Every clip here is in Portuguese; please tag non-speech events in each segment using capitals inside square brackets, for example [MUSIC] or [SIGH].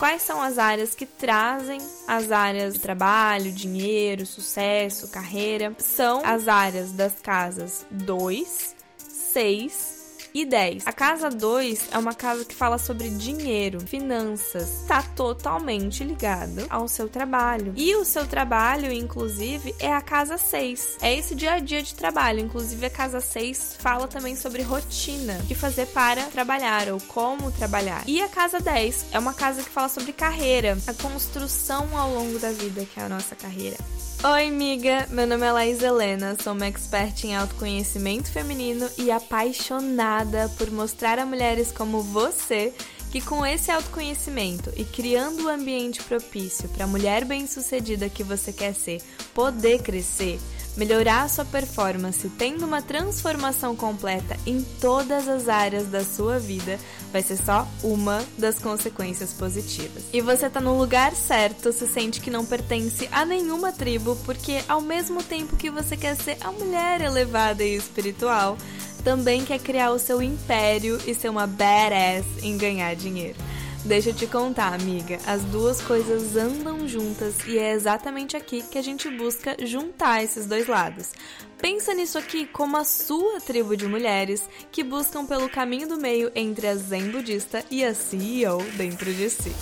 quais são as áreas que trazem as áreas de trabalho, dinheiro, sucesso, carreira. São as áreas das casas 2, 6 e 10. A casa 2 é uma casa que fala sobre dinheiro, finanças, está totalmente ligado ao seu trabalho. E o seu trabalho, inclusive, é a casa 6. É esse dia a dia de trabalho. Inclusive, a casa 6 fala também sobre rotina, que fazer para trabalhar ou como trabalhar. E a casa 10 é uma casa que fala sobre carreira, a construção ao longo da vida, que é a nossa carreira. Oi, amiga! Meu nome é Laís Helena, sou uma expert em autoconhecimento feminino e apaixonada por mostrar a mulheres como você que, com esse autoconhecimento e criando o um ambiente propício para a mulher bem-sucedida que você quer ser poder crescer melhorar a sua performance tendo uma transformação completa em todas as áreas da sua vida vai ser só uma das consequências positivas. E você tá no lugar certo, se sente que não pertence a nenhuma tribo, porque ao mesmo tempo que você quer ser a mulher elevada e espiritual, também quer criar o seu império e ser uma badass em ganhar dinheiro. Deixa eu te contar, amiga, as duas coisas andam juntas e é exatamente aqui que a gente busca juntar esses dois lados. Pensa nisso aqui como a sua tribo de mulheres que buscam pelo caminho do meio entre a zen budista e a CEO dentro de si.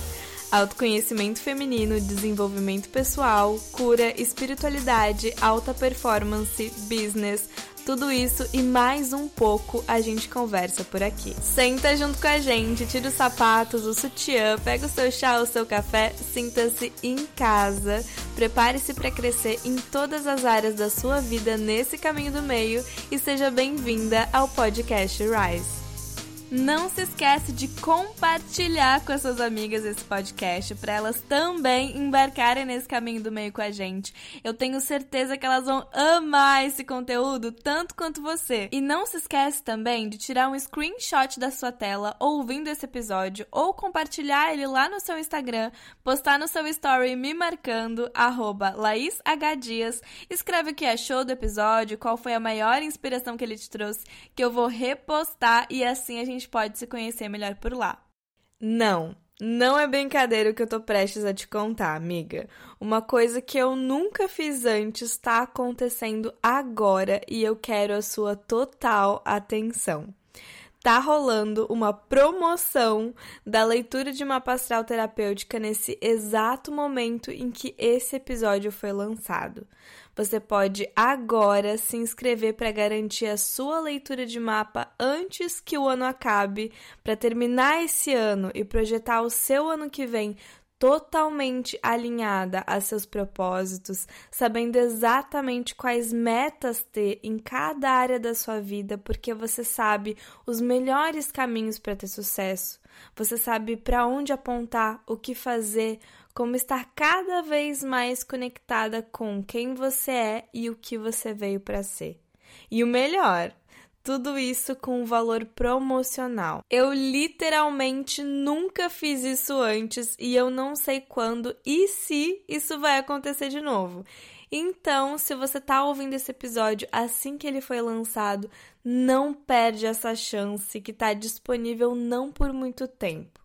Autoconhecimento feminino, desenvolvimento pessoal, cura, espiritualidade, alta performance, business, tudo isso e mais um pouco a gente conversa por aqui. Senta junto com a gente, tira os sapatos, o sutiã, pega o seu chá, o seu café, sinta-se em casa, prepare-se para crescer em todas as áreas da sua vida nesse caminho do meio e seja bem-vinda ao podcast Rise. Não se esquece de compartilhar com as suas amigas esse podcast para elas também embarcarem nesse caminho do meio com a gente. Eu tenho certeza que elas vão amar esse conteúdo tanto quanto você. E não se esquece também de tirar um screenshot da sua tela ouvindo esse episódio ou compartilhar ele lá no seu Instagram, postar no seu story me marcando @laishdias. Escreve o que achou do episódio, qual foi a maior inspiração que ele te trouxe, que eu vou repostar e assim a gente gente pode se conhecer melhor por lá. Não, não é brincadeira o que eu tô prestes a te contar, amiga. Uma coisa que eu nunca fiz antes está acontecendo agora e eu quero a sua total atenção. Tá rolando uma promoção da leitura de mapa astral terapêutica nesse exato momento em que esse episódio foi lançado. Você pode agora se inscrever para garantir a sua leitura de mapa antes que o ano acabe, para terminar esse ano e projetar o seu ano que vem totalmente alinhada a seus propósitos, sabendo exatamente quais metas ter em cada área da sua vida, porque você sabe os melhores caminhos para ter sucesso. Você sabe para onde apontar, o que fazer, como estar cada vez mais conectada com quem você é e o que você veio para ser. E o melhor, tudo isso com um valor promocional. Eu literalmente nunca fiz isso antes e eu não sei quando e se isso vai acontecer de novo. Então, se você está ouvindo esse episódio assim que ele foi lançado, não perde essa chance que está disponível não por muito tempo.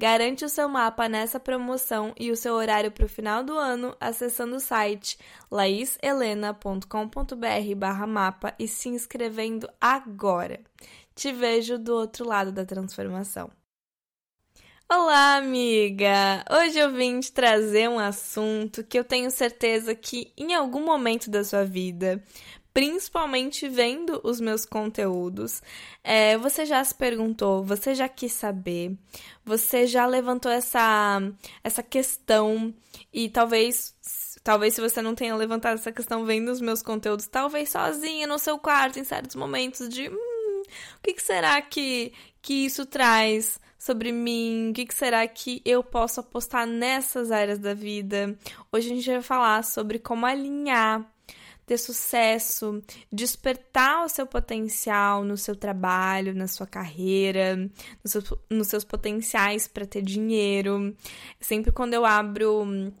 Garante o seu mapa nessa promoção e o seu horário para o final do ano acessando o site laishelena.com.br barra mapa e se inscrevendo agora. Te vejo do outro lado da transformação. Olá, amiga! Hoje eu vim te trazer um assunto que eu tenho certeza que em algum momento da sua vida principalmente vendo os meus conteúdos. É, você já se perguntou, você já quis saber, você já levantou essa, essa questão e talvez. Talvez se você não tenha levantado essa questão vendo os meus conteúdos, talvez sozinha no seu quarto, em certos momentos de hum, o que, que será que, que isso traz sobre mim? O que, que será que eu posso apostar nessas áreas da vida? Hoje a gente vai falar sobre como alinhar ter sucesso, despertar o seu potencial no seu trabalho, na sua carreira, nos seus, nos seus potenciais para ter dinheiro. Sempre quando eu abro hum,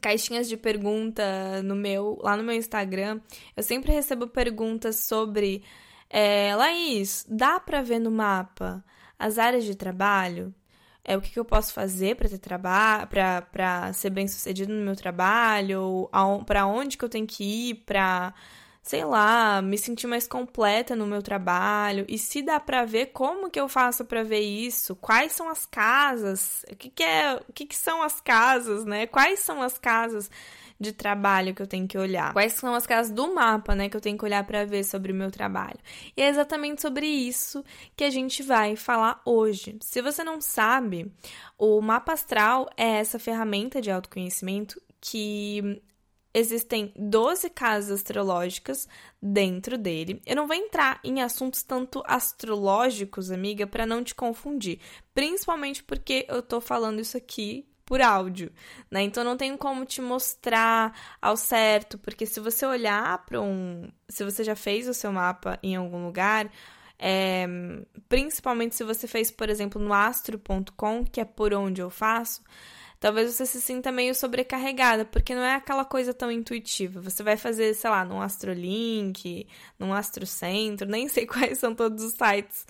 caixinhas de pergunta no meu, lá no meu Instagram, eu sempre recebo perguntas sobre é, Laís, dá para ver no mapa as áreas de trabalho? É o que, que eu posso fazer para ter trabalho, para ser bem sucedido no meu trabalho, para onde que eu tenho que ir para sei lá, me sentir mais completa no meu trabalho? E se dá para ver como que eu faço para ver isso, quais são as casas, o que, que é, o que, que são as casas, né? Quais são as casas de trabalho que eu tenho que olhar? Quais são as casas do mapa, né, que eu tenho que olhar para ver sobre o meu trabalho? E é exatamente sobre isso que a gente vai falar hoje. Se você não sabe, o mapa astral é essa ferramenta de autoconhecimento que existem 12 casas astrológicas dentro dele. Eu não vou entrar em assuntos tanto astrológicos, amiga, para não te confundir, principalmente porque eu tô falando isso aqui por áudio, né? Então não tenho como te mostrar ao certo, porque se você olhar para um, se você já fez o seu mapa em algum lugar, é, principalmente se você fez, por exemplo, no astro.com, que é por onde eu faço, talvez você se sinta meio sobrecarregada, porque não é aquela coisa tão intuitiva. Você vai fazer, sei lá, num Astrolink, num Astrocentro, nem sei [LAUGHS] quais são todos os sites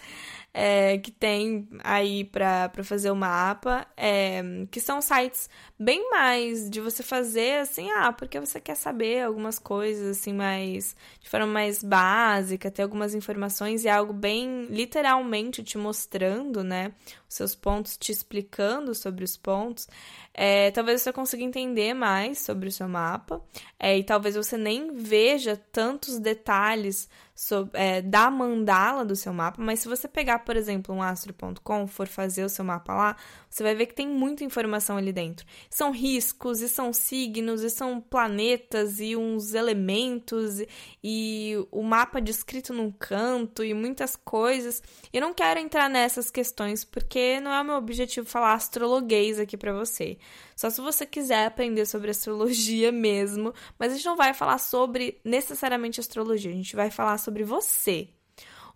é, que tem aí para fazer o mapa, é, que são sites bem mais de você fazer assim, ah, porque você quer saber algumas coisas assim mais de forma mais básica, ter algumas informações e algo bem literalmente te mostrando, né, os seus pontos, te explicando sobre os pontos. É, talvez você consiga entender mais sobre o seu mapa. É, e talvez você nem veja tantos detalhes sobre, é, da mandala do seu mapa, mas se você pegar, por exemplo, um astro.com, for fazer o seu mapa lá, você vai ver que tem muita informação ali dentro. São riscos, e são signos, e são planetas, e uns elementos, e o mapa descrito num canto, e muitas coisas. Eu não quero entrar nessas questões, porque não é o meu objetivo falar astrologuês aqui para você. Só se você quiser aprender sobre astrologia [LAUGHS] mesmo, mas a gente não vai falar sobre necessariamente astrologia, a gente vai falar sobre você.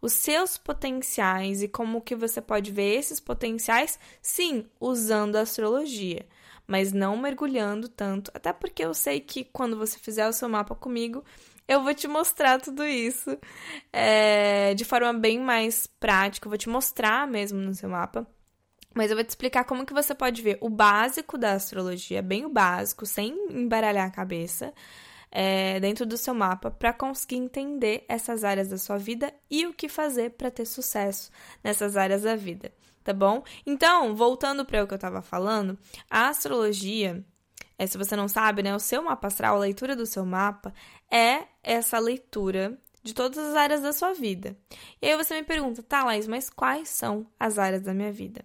Os seus potenciais e como que você pode ver esses potenciais, sim, usando a astrologia, mas não mergulhando tanto, até porque eu sei que quando você fizer o seu mapa comigo, eu vou te mostrar tudo isso é, de forma bem mais prática, eu vou te mostrar mesmo no seu mapa. Mas eu vou te explicar como que você pode ver o básico da astrologia, bem o básico, sem embaralhar a cabeça, é, dentro do seu mapa, para conseguir entender essas áreas da sua vida e o que fazer para ter sucesso nessas áreas da vida, tá bom? Então, voltando para o que eu estava falando, a astrologia, é, se você não sabe, né, o seu mapa astral, a leitura do seu mapa, é essa leitura de todas as áreas da sua vida. E aí você me pergunta, tá, Laís, mas quais são as áreas da minha vida?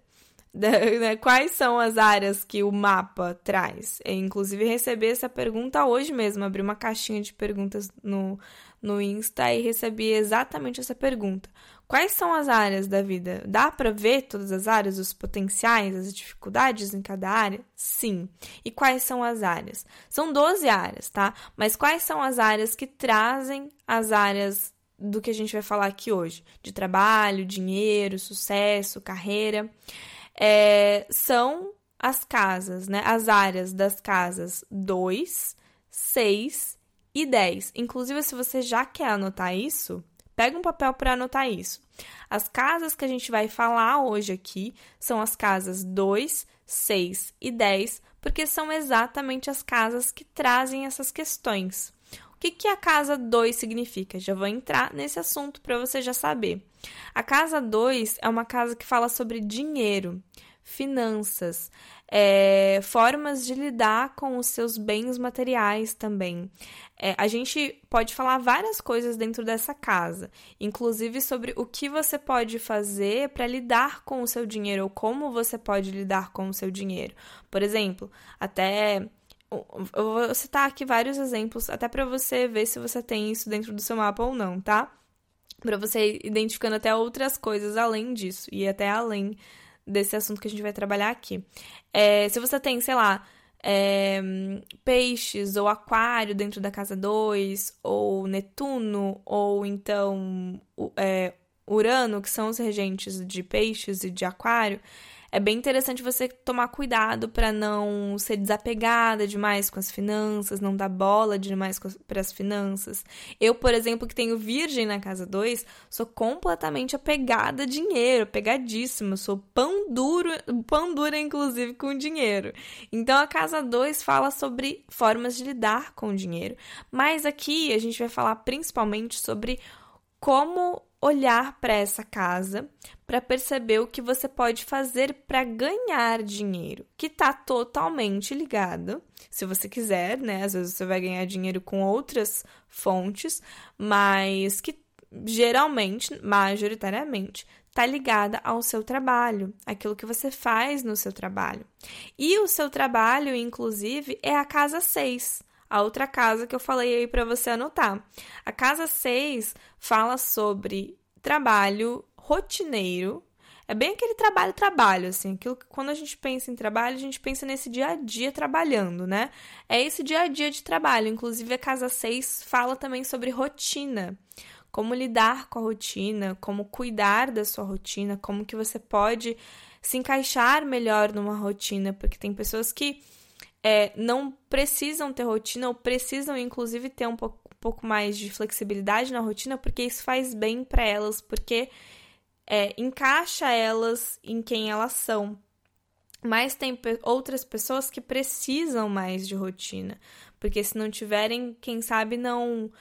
[LAUGHS] né, quais são as áreas que o mapa traz? Eu, inclusive, recebi essa pergunta hoje mesmo, abri uma caixinha de perguntas no, no Insta e recebi exatamente essa pergunta. Quais são as áreas da vida? Dá para ver todas as áreas, os potenciais, as dificuldades em cada área? Sim. E quais são as áreas? São 12 áreas, tá? Mas quais são as áreas que trazem as áreas do que a gente vai falar aqui hoje? De trabalho, dinheiro, sucesso, carreira é, são as casas, né? As áreas das casas 2, 6 e 10. Inclusive, se você já quer anotar isso, pega um papel para anotar isso. As casas que a gente vai falar hoje aqui são as casas 2, 6 e 10, porque são exatamente as casas que trazem essas questões. O que, que a casa 2 significa? Já vou entrar nesse assunto para você já saber. A casa 2 é uma casa que fala sobre dinheiro, finanças, é, formas de lidar com os seus bens materiais também. É, a gente pode falar várias coisas dentro dessa casa, inclusive sobre o que você pode fazer para lidar com o seu dinheiro ou como você pode lidar com o seu dinheiro. Por exemplo, até eu vou citar aqui vários exemplos, até para você ver se você tem isso dentro do seu mapa ou não, tá? Para você ir identificando até outras coisas além disso e até além desse assunto que a gente vai trabalhar aqui. É, se você tem, sei lá, é, peixes ou aquário dentro da casa 2, ou Netuno, ou então é, Urano, que são os regentes de peixes e de aquário, é bem interessante você tomar cuidado para não ser desapegada demais com as finanças, não dar bola demais para as finanças. Eu, por exemplo, que tenho virgem na casa 2, sou completamente apegada a dinheiro, apegadíssima, sou pão duro, pão dura inclusive com dinheiro. Então a casa 2 fala sobre formas de lidar com o dinheiro. Mas aqui a gente vai falar principalmente sobre como olhar para essa casa para perceber o que você pode fazer para ganhar dinheiro, que está totalmente ligado, se você quiser, né? Às vezes você vai ganhar dinheiro com outras fontes, mas que geralmente, majoritariamente, está ligada ao seu trabalho, aquilo que você faz no seu trabalho. E o seu trabalho, inclusive, é a casa 6 a outra casa que eu falei aí para você anotar. A casa 6 fala sobre trabalho rotineiro. É bem aquele trabalho, trabalho, assim, aquilo que quando a gente pensa em trabalho, a gente pensa nesse dia a dia trabalhando, né? É esse dia a dia de trabalho. Inclusive, a casa 6 fala também sobre rotina. Como lidar com a rotina, como cuidar da sua rotina, como que você pode se encaixar melhor numa rotina, porque tem pessoas que é, não precisam ter rotina ou precisam, inclusive, ter um pouco, pouco mais de flexibilidade na rotina, porque isso faz bem para elas, porque é, encaixa elas em quem elas são. Mas tem outras pessoas que precisam mais de rotina, porque se não tiverem, quem sabe não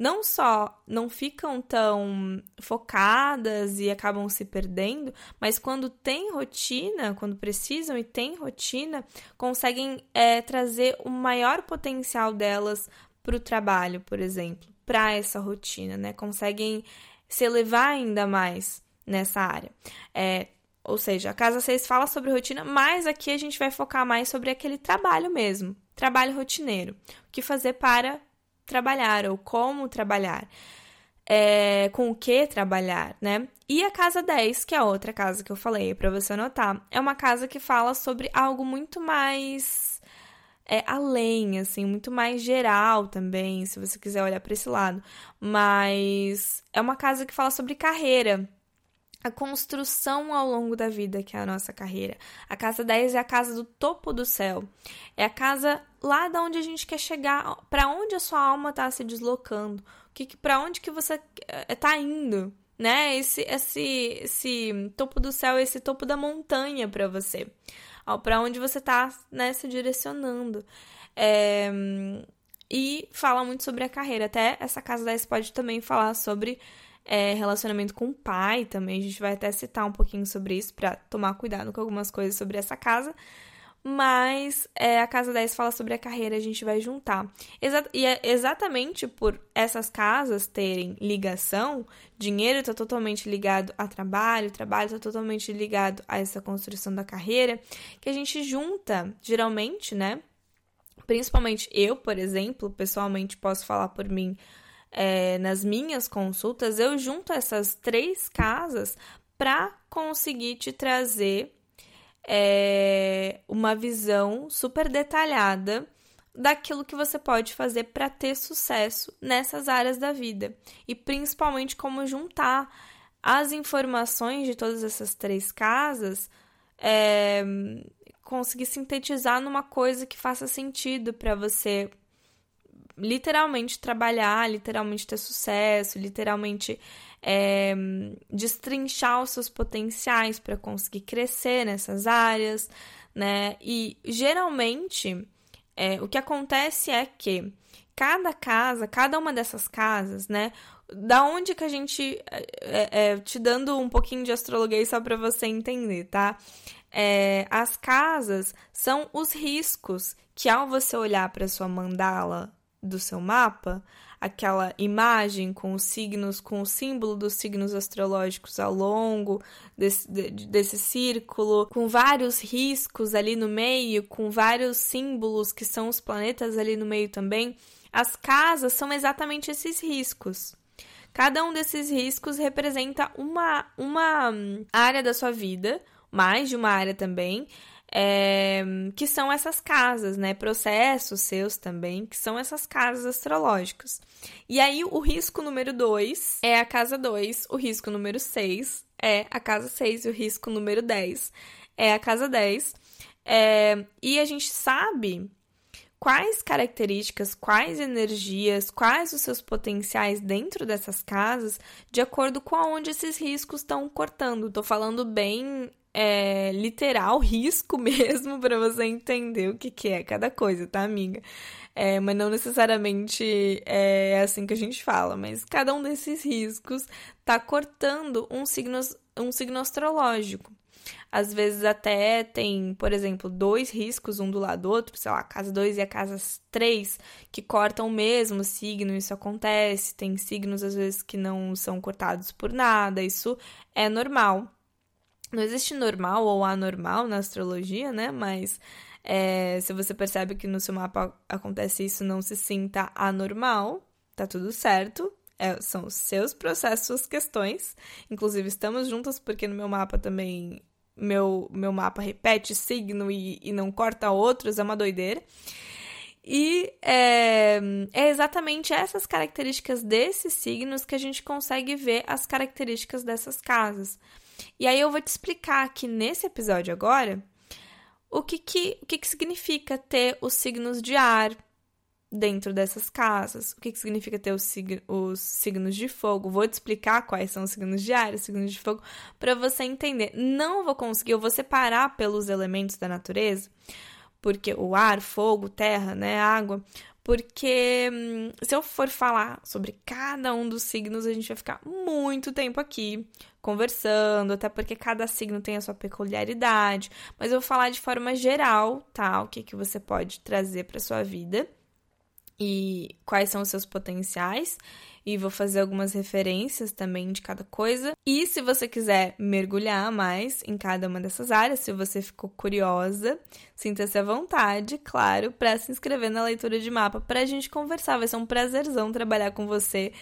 não só não ficam tão focadas e acabam se perdendo, mas quando tem rotina, quando precisam e tem rotina, conseguem é, trazer o maior potencial delas para o trabalho, por exemplo, para essa rotina, né? Conseguem se elevar ainda mais nessa área. É, ou seja, a Casa 6 fala sobre rotina, mas aqui a gente vai focar mais sobre aquele trabalho mesmo, trabalho rotineiro. O que fazer para trabalhar ou como trabalhar. É, com o que trabalhar, né? E a casa 10, que é a outra casa que eu falei para você anotar, é uma casa que fala sobre algo muito mais é, além, assim, muito mais geral também, se você quiser olhar para esse lado. Mas é uma casa que fala sobre carreira, a construção ao longo da vida, que é a nossa carreira. A casa 10 é a casa do topo do céu. É a casa lá da onde a gente quer chegar, para onde a sua alma está se deslocando, que para onde que você está eh, indo, né? Esse esse esse topo do céu, esse topo da montanha para você. Para onde você está, né, se direcionando. É, e fala muito sobre a carreira. Até essa casa 10 pode também falar sobre é, relacionamento com o pai também. A gente vai até citar um pouquinho sobre isso para tomar cuidado com algumas coisas sobre essa casa. Mas é, a casa 10 fala sobre a carreira, a gente vai juntar. Exa e é exatamente por essas casas terem ligação, dinheiro está totalmente ligado a trabalho, trabalho está totalmente ligado a essa construção da carreira, que a gente junta, geralmente, né? Principalmente eu, por exemplo, pessoalmente posso falar por mim, é, nas minhas consultas, eu junto essas três casas para conseguir te trazer é, uma visão super detalhada daquilo que você pode fazer para ter sucesso nessas áreas da vida. E principalmente como juntar as informações de todas essas três casas, é, conseguir sintetizar numa coisa que faça sentido para você literalmente trabalhar, literalmente ter sucesso, literalmente é, destrinchar os seus potenciais para conseguir crescer nessas áreas, né? E geralmente é, o que acontece é que cada casa, cada uma dessas casas, né? Da onde que a gente. É, é, te dando um pouquinho de astrologia só para você entender, tá? É, as casas são os riscos que, ao você olhar para sua mandala do seu mapa, aquela imagem com os signos, com o símbolo dos signos astrológicos ao longo desse, desse círculo, com vários riscos ali no meio, com vários símbolos que são os planetas ali no meio também. As casas são exatamente esses riscos. Cada um desses riscos representa uma, uma área da sua vida, mais de uma área também, é, que são essas casas, né? Processos seus também, que são essas casas astrológicas. E aí, o risco número 2 é a casa 2, o risco número 6 é a casa 6 e o risco número 10 é a casa 10. É, e a gente sabe quais características, quais energias, quais os seus potenciais dentro dessas casas, de acordo com aonde esses riscos estão cortando. Tô falando bem é, literal, [LAUGHS] risco mesmo, para você entender o que, que é cada coisa, tá, amiga? É, mas não necessariamente é assim que a gente fala, mas cada um desses riscos tá cortando um signo, um signo astrológico. Às vezes até tem, por exemplo, dois riscos um do lado do outro, sei lá, casa 2 e a casa 3, que cortam o mesmo signo, isso acontece. Tem signos, às vezes, que não são cortados por nada, isso é normal. Não existe normal ou anormal na astrologia, né? Mas é, se você percebe que no seu mapa acontece isso, não se sinta anormal, tá tudo certo. É, são os seus processos, suas questões. Inclusive, estamos juntas porque no meu mapa também meu, meu mapa repete signo e, e não corta outros, é uma doideira. E é, é, exatamente essas características desses signos que a gente consegue ver as características dessas casas. E aí eu vou te explicar aqui nesse episódio agora o que, que, o que, que significa ter os signos de ar, dentro dessas casas. O que, que significa ter os, sig os, signos de fogo? Vou te explicar quais são os signos de ar, os signos de fogo, para você entender. Não vou conseguir, eu vou separar pelos elementos da natureza, porque o ar, fogo, terra, né, água. Porque hum, se eu for falar sobre cada um dos signos, a gente vai ficar muito tempo aqui conversando, até porque cada signo tem a sua peculiaridade. Mas eu vou falar de forma geral, tá? O que, que você pode trazer para sua vida e quais são os seus potenciais. E vou fazer algumas referências também de cada coisa. E se você quiser mergulhar mais em cada uma dessas áreas, se você ficou curiosa, sinta-se à vontade, claro, para se inscrever na leitura de mapa para a gente conversar. Vai ser um prazerzão trabalhar com você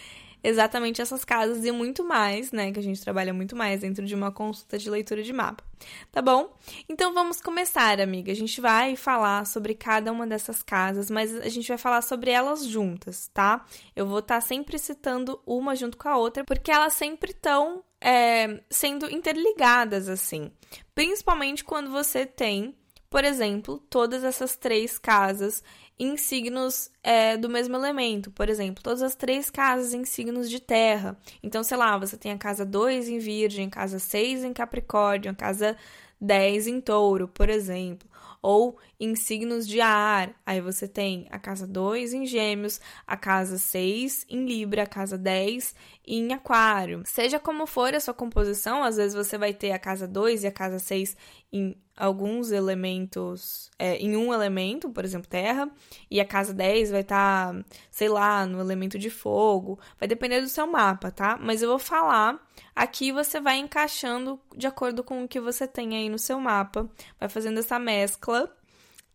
exatamente essas casas e muito mais, né? Que a gente trabalha muito mais dentro de uma consulta de leitura de mapa. Tá bom? Então vamos começar, amiga. A gente vai falar sobre cada uma dessas casas, mas a gente vai falar sobre elas juntas, tá? Eu vou estar tá sempre citando uma junto com a outra, porque elas sempre estão é, sendo interligadas, assim. Principalmente quando você tem, por exemplo, todas essas três casas em signos é, do mesmo elemento. Por exemplo, todas as três casas em signos de terra. Então, sei lá, você tem a casa 2 em Virgem, casa 6 em Capricórnio, a casa 10 em Touro, por exemplo. Ou em signos de ar, aí você tem a casa 2 em Gêmeos, a casa 6 em Libra, a casa 10 em Aquário. Seja como for a sua composição, às vezes você vai ter a casa 2 e a casa 6 em alguns elementos, é, em um elemento, por exemplo, terra, e a casa 10 vai estar, tá, sei lá, no elemento de fogo. Vai depender do seu mapa, tá? Mas eu vou falar. Aqui você vai encaixando de acordo com o que você tem aí no seu mapa, vai fazendo essa mescla,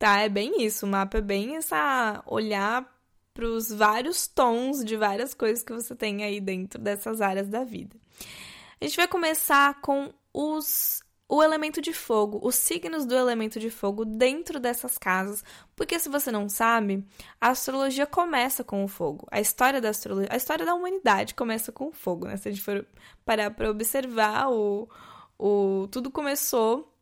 tá? É bem isso. O mapa é bem essa olhar para os vários tons de várias coisas que você tem aí dentro dessas áreas da vida. A gente vai começar com os o elemento de fogo, os signos do elemento de fogo dentro dessas casas, porque se você não sabe, a astrologia começa com o fogo. A história da astrologia, a história da humanidade começa com o fogo, né? Se a gente for parar para observar, o, o tudo começou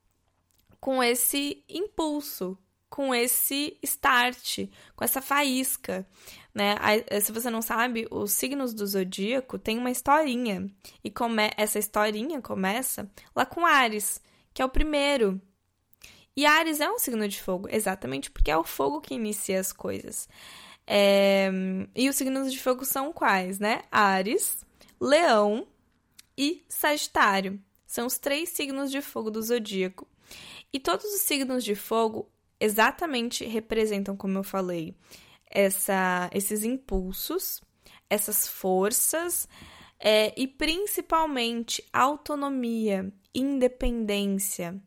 com esse impulso, com esse start, com essa faísca, né? Se você não sabe, os signos do zodíaco têm uma historinha e come... essa historinha começa lá com Ares, que é o primeiro. E Ares é um signo de fogo, exatamente porque é o fogo que inicia as coisas. É... E os signos de fogo são quais, né? Ares, Leão e Sagitário. São os três signos de fogo do zodíaco. E todos os signos de fogo exatamente representam, como eu falei, essa, esses impulsos, essas forças é, e principalmente autonomia, independência,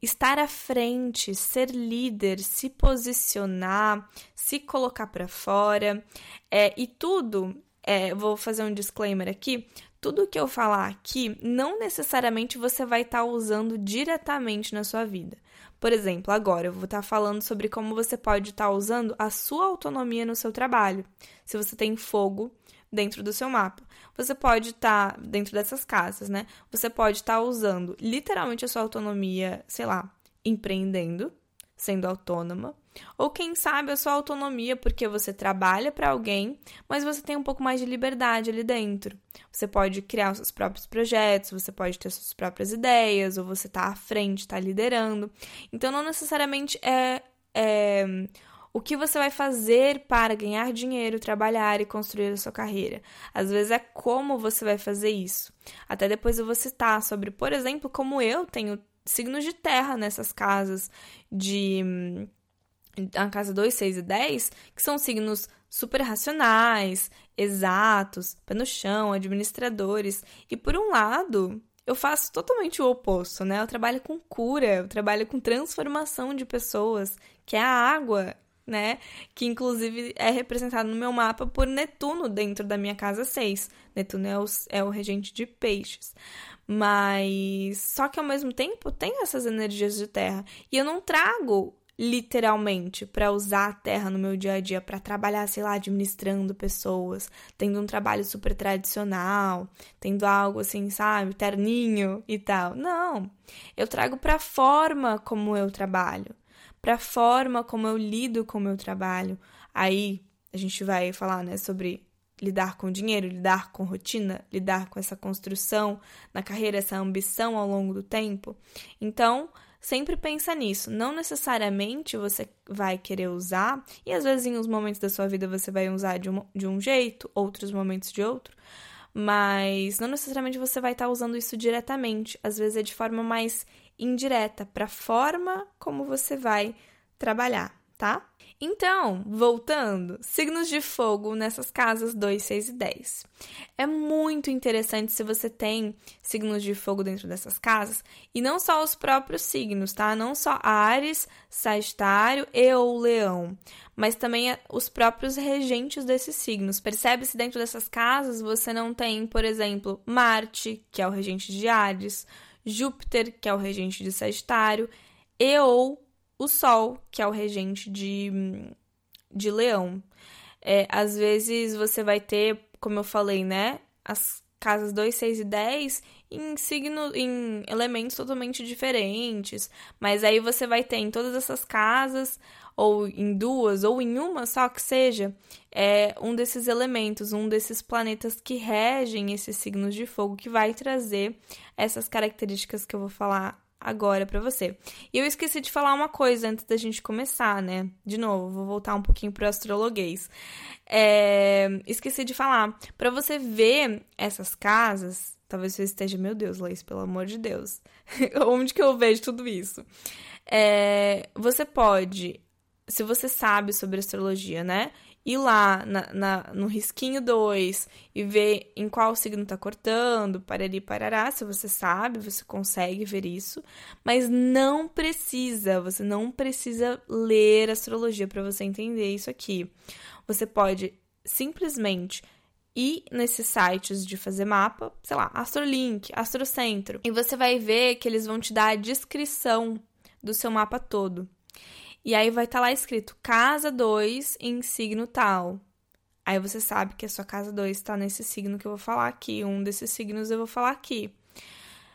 estar à frente, ser líder, se posicionar, se colocar para fora é, e tudo. É, vou fazer um disclaimer aqui. Tudo que eu falar aqui, não necessariamente você vai estar tá usando diretamente na sua vida. Por exemplo, agora eu vou estar falando sobre como você pode estar usando a sua autonomia no seu trabalho. Se você tem fogo dentro do seu mapa, você pode estar dentro dessas casas, né? Você pode estar usando literalmente a sua autonomia, sei lá, empreendendo, sendo autônoma, ou quem sabe a sua autonomia porque você trabalha para alguém, mas você tem um pouco mais de liberdade ali dentro. Você pode criar os seus próprios projetos, você pode ter suas próprias ideias, ou você tá à frente, está liderando. Então não necessariamente é, é o que você vai fazer para ganhar dinheiro, trabalhar e construir a sua carreira. Às vezes é como você vai fazer isso. Até depois eu vou citar sobre, por exemplo, como eu tenho signos de terra nessas casas de a casa 2, 6 e 10, que são signos super racionais, exatos, pé no chão, administradores. E por um lado, eu faço totalmente o oposto, né? Eu trabalho com cura, eu trabalho com transformação de pessoas, que é a água né? Que inclusive é representado no meu mapa por Netuno dentro da minha casa 6. Netuno é o, é o regente de peixes. Mas só que ao mesmo tempo tem essas energias de terra. E eu não trago literalmente para usar a terra no meu dia a dia para trabalhar, sei lá, administrando pessoas, tendo um trabalho super tradicional, tendo algo assim, sabe, terninho e tal. Não. Eu trago para a forma como eu trabalho para a forma como eu lido com o meu trabalho. Aí a gente vai falar, né, sobre lidar com dinheiro, lidar com rotina, lidar com essa construção na carreira, essa ambição ao longo do tempo. Então, sempre pensa nisso. Não necessariamente você vai querer usar, e às vezes em uns momentos da sua vida você vai usar de um, de um jeito, outros momentos de outro, mas não necessariamente você vai estar usando isso diretamente. Às vezes é de forma mais indireta para a forma como você vai trabalhar, tá? Então, voltando, signos de fogo nessas casas 2, 6 e 10. É muito interessante se você tem signos de fogo dentro dessas casas, e não só os próprios signos, tá? Não só Ares, Sagitário e ou Leão, mas também os próprios regentes desses signos. Percebe-se dentro dessas casas você não tem, por exemplo, Marte, que é o regente de Ares, Júpiter, que é o regente de Sagitário, e ou o Sol, que é o regente de, de Leão. É, às vezes você vai ter, como eu falei, né, as casas 2, 6 e 10 em signo, em elementos totalmente diferentes, mas aí você vai ter em todas essas casas ou em duas ou em uma só que seja, é um desses elementos, um desses planetas que regem esses signos de fogo que vai trazer essas características que eu vou falar agora para você. E eu esqueci de falar uma coisa antes da gente começar, né? De novo, vou voltar um pouquinho pro astrologuês. É... Esqueci de falar. Para você ver essas casas, talvez você esteja, meu Deus, Laís, pelo amor de Deus. [LAUGHS] Onde que eu vejo tudo isso? É... Você pode, se você sabe sobre astrologia, né? Ir lá na, na, no risquinho 2 e ver em qual signo tá cortando, parari, parará, se você sabe, você consegue ver isso, mas não precisa, você não precisa ler astrologia para você entender isso aqui. Você pode simplesmente ir nesses sites de fazer mapa, sei lá, Astrolink, Astrocentro, e você vai ver que eles vão te dar a descrição do seu mapa todo. E aí vai estar tá lá escrito casa 2 em signo tal. Aí você sabe que a sua casa 2 está nesse signo que eu vou falar aqui. Um desses signos eu vou falar aqui.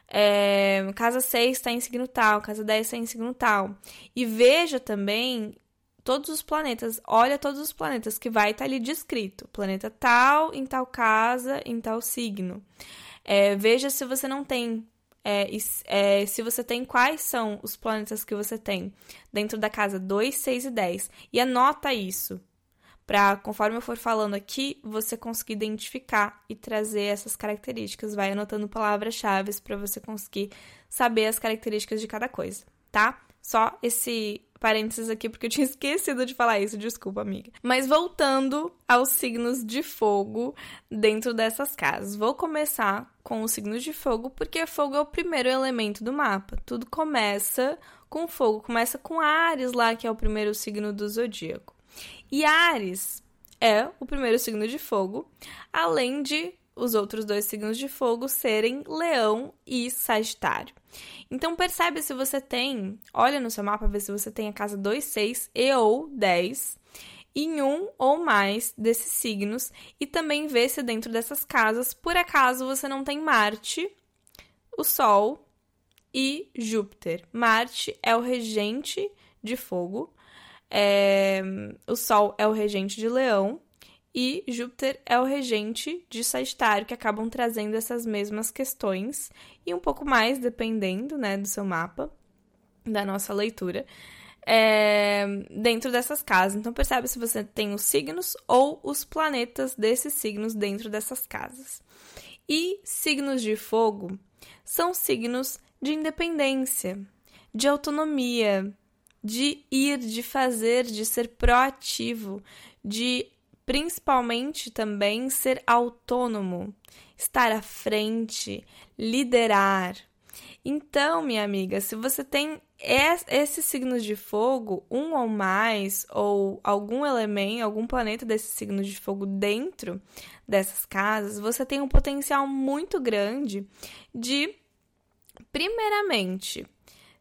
É, casa 6 está em signo tal, casa 10 está em signo tal. E veja também todos os planetas, olha todos os planetas que vai estar tá ali descrito. Planeta tal, em tal casa, em tal signo. É, veja se você não tem é, é, se você tem quais são os planetas que você tem dentro da casa 2, 6 e 10. E anota isso. Para, conforme eu for falando aqui, você conseguir identificar e trazer essas características. Vai anotando palavras-chave para você conseguir saber as características de cada coisa, tá? Só esse parênteses aqui porque eu tinha [LAUGHS] esquecido de falar isso, desculpa, amiga. Mas voltando aos signos de fogo dentro dessas casas. Vou começar com os signos de fogo porque fogo é o primeiro elemento do mapa. Tudo começa com fogo, começa com Ares lá, que é o primeiro signo do zodíaco. E Ares é o primeiro signo de fogo, além de os outros dois signos de fogo serem Leão e Sagitário. Então percebe se você tem, olha no seu mapa, vê se você tem a casa 2, 6 e ou 10 em um ou mais desses signos e também vê se dentro dessas casas, por acaso, você não tem Marte, o Sol e Júpiter. Marte é o regente de fogo, é... o Sol é o regente de Leão e Júpiter é o regente de Sagitário, que acabam trazendo essas mesmas questões e um pouco mais, dependendo né, do seu mapa, da nossa leitura, é, dentro dessas casas. Então, percebe se você tem os signos ou os planetas desses signos dentro dessas casas. E signos de fogo são signos de independência, de autonomia, de ir, de fazer, de ser proativo, de principalmente também ser autônomo, estar à frente, liderar. Então, minha amiga, se você tem esses signos de fogo, um ou mais, ou algum elemento, algum planeta desses signos de fogo dentro dessas casas, você tem um potencial muito grande de, primeiramente,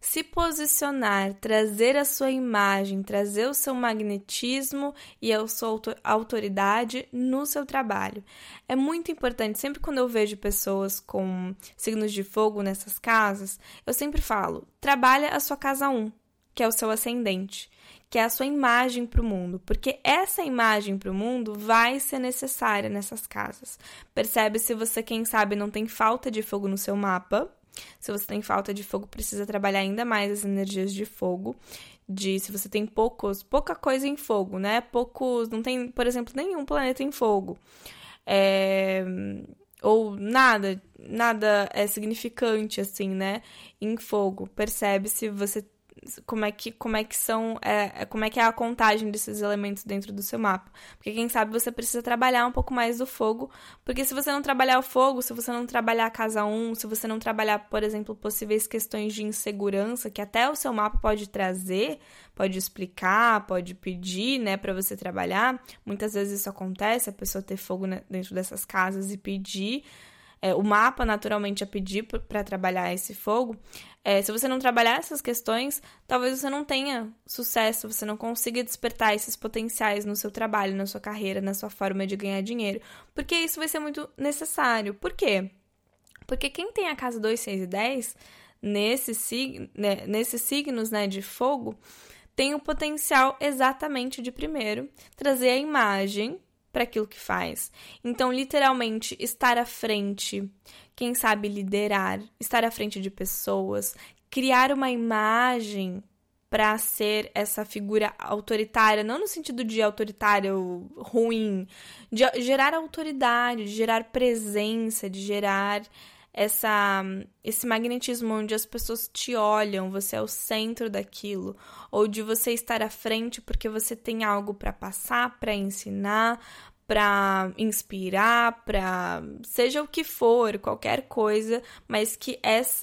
se posicionar, trazer a sua imagem, trazer o seu magnetismo e a sua autoridade no seu trabalho. É muito importante, sempre quando eu vejo pessoas com signos de fogo nessas casas, eu sempre falo: trabalha a sua casa 1, que é o seu ascendente que é a sua imagem para o mundo, porque essa imagem para o mundo vai ser necessária nessas casas. Percebe se você, quem sabe, não tem falta de fogo no seu mapa, se você tem falta de fogo, precisa trabalhar ainda mais as energias de fogo. De se você tem poucos, pouca coisa em fogo, né? Poucos, não tem, por exemplo, nenhum planeta em fogo. É, ou nada, nada é significante assim, né? Em fogo. Percebe se você como é que como é que são é, é, como é que é a contagem desses elementos dentro do seu mapa. Porque quem sabe você precisa trabalhar um pouco mais do fogo porque se você não trabalhar o fogo se você não trabalhar a casa 1 se você não trabalhar por exemplo possíveis questões de insegurança que até o seu mapa pode trazer pode explicar pode pedir né para você trabalhar muitas vezes isso acontece a pessoa ter fogo dentro dessas casas e pedir é, o mapa naturalmente a pedir para trabalhar esse fogo, é, se você não trabalhar essas questões, talvez você não tenha sucesso, você não consiga despertar esses potenciais no seu trabalho, na sua carreira, na sua forma de ganhar dinheiro, porque isso vai ser muito necessário. Por quê? Porque quem tem a casa 2, 6 e 10, nesse né, nesses signos né, de fogo, tem o potencial exatamente de, primeiro, trazer a imagem para aquilo que faz. Então, literalmente, estar à frente, quem sabe liderar, estar à frente de pessoas, criar uma imagem para ser essa figura autoritária, não no sentido de autoritário ruim, de gerar autoridade, de gerar presença, de gerar essa esse magnetismo onde as pessoas te olham, você é o centro daquilo, ou de você estar à frente porque você tem algo para passar, para ensinar, para inspirar, para seja o que for, qualquer coisa, mas que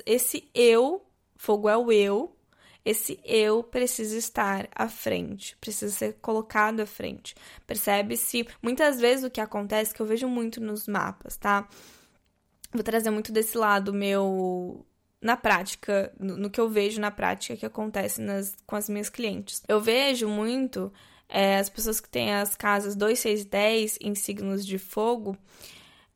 esse eu, fogo é o eu, esse eu precisa estar à frente, precisa ser colocado à frente. Percebe-se muitas vezes o que acontece que eu vejo muito nos mapas, tá? Vou trazer muito desse lado meu na prática, no, no, que eu vejo na prática que acontece nas, com as minhas clientes. Eu vejo muito é, as pessoas que têm as casas 2, 6 e 10 em signos de fogo,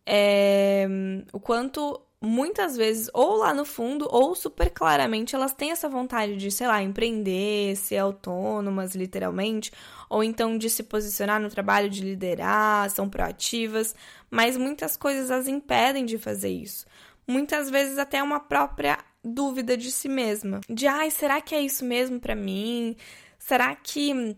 é, o quanto muitas vezes, ou lá no fundo, ou super claramente, elas têm essa vontade de, sei lá, empreender, ser autônomas, literalmente, ou então de se posicionar no trabalho, de liderar, são proativas, mas muitas coisas as impedem de fazer isso. Muitas vezes até uma própria dúvida de si mesma, de ai, será que é isso mesmo para mim? Será que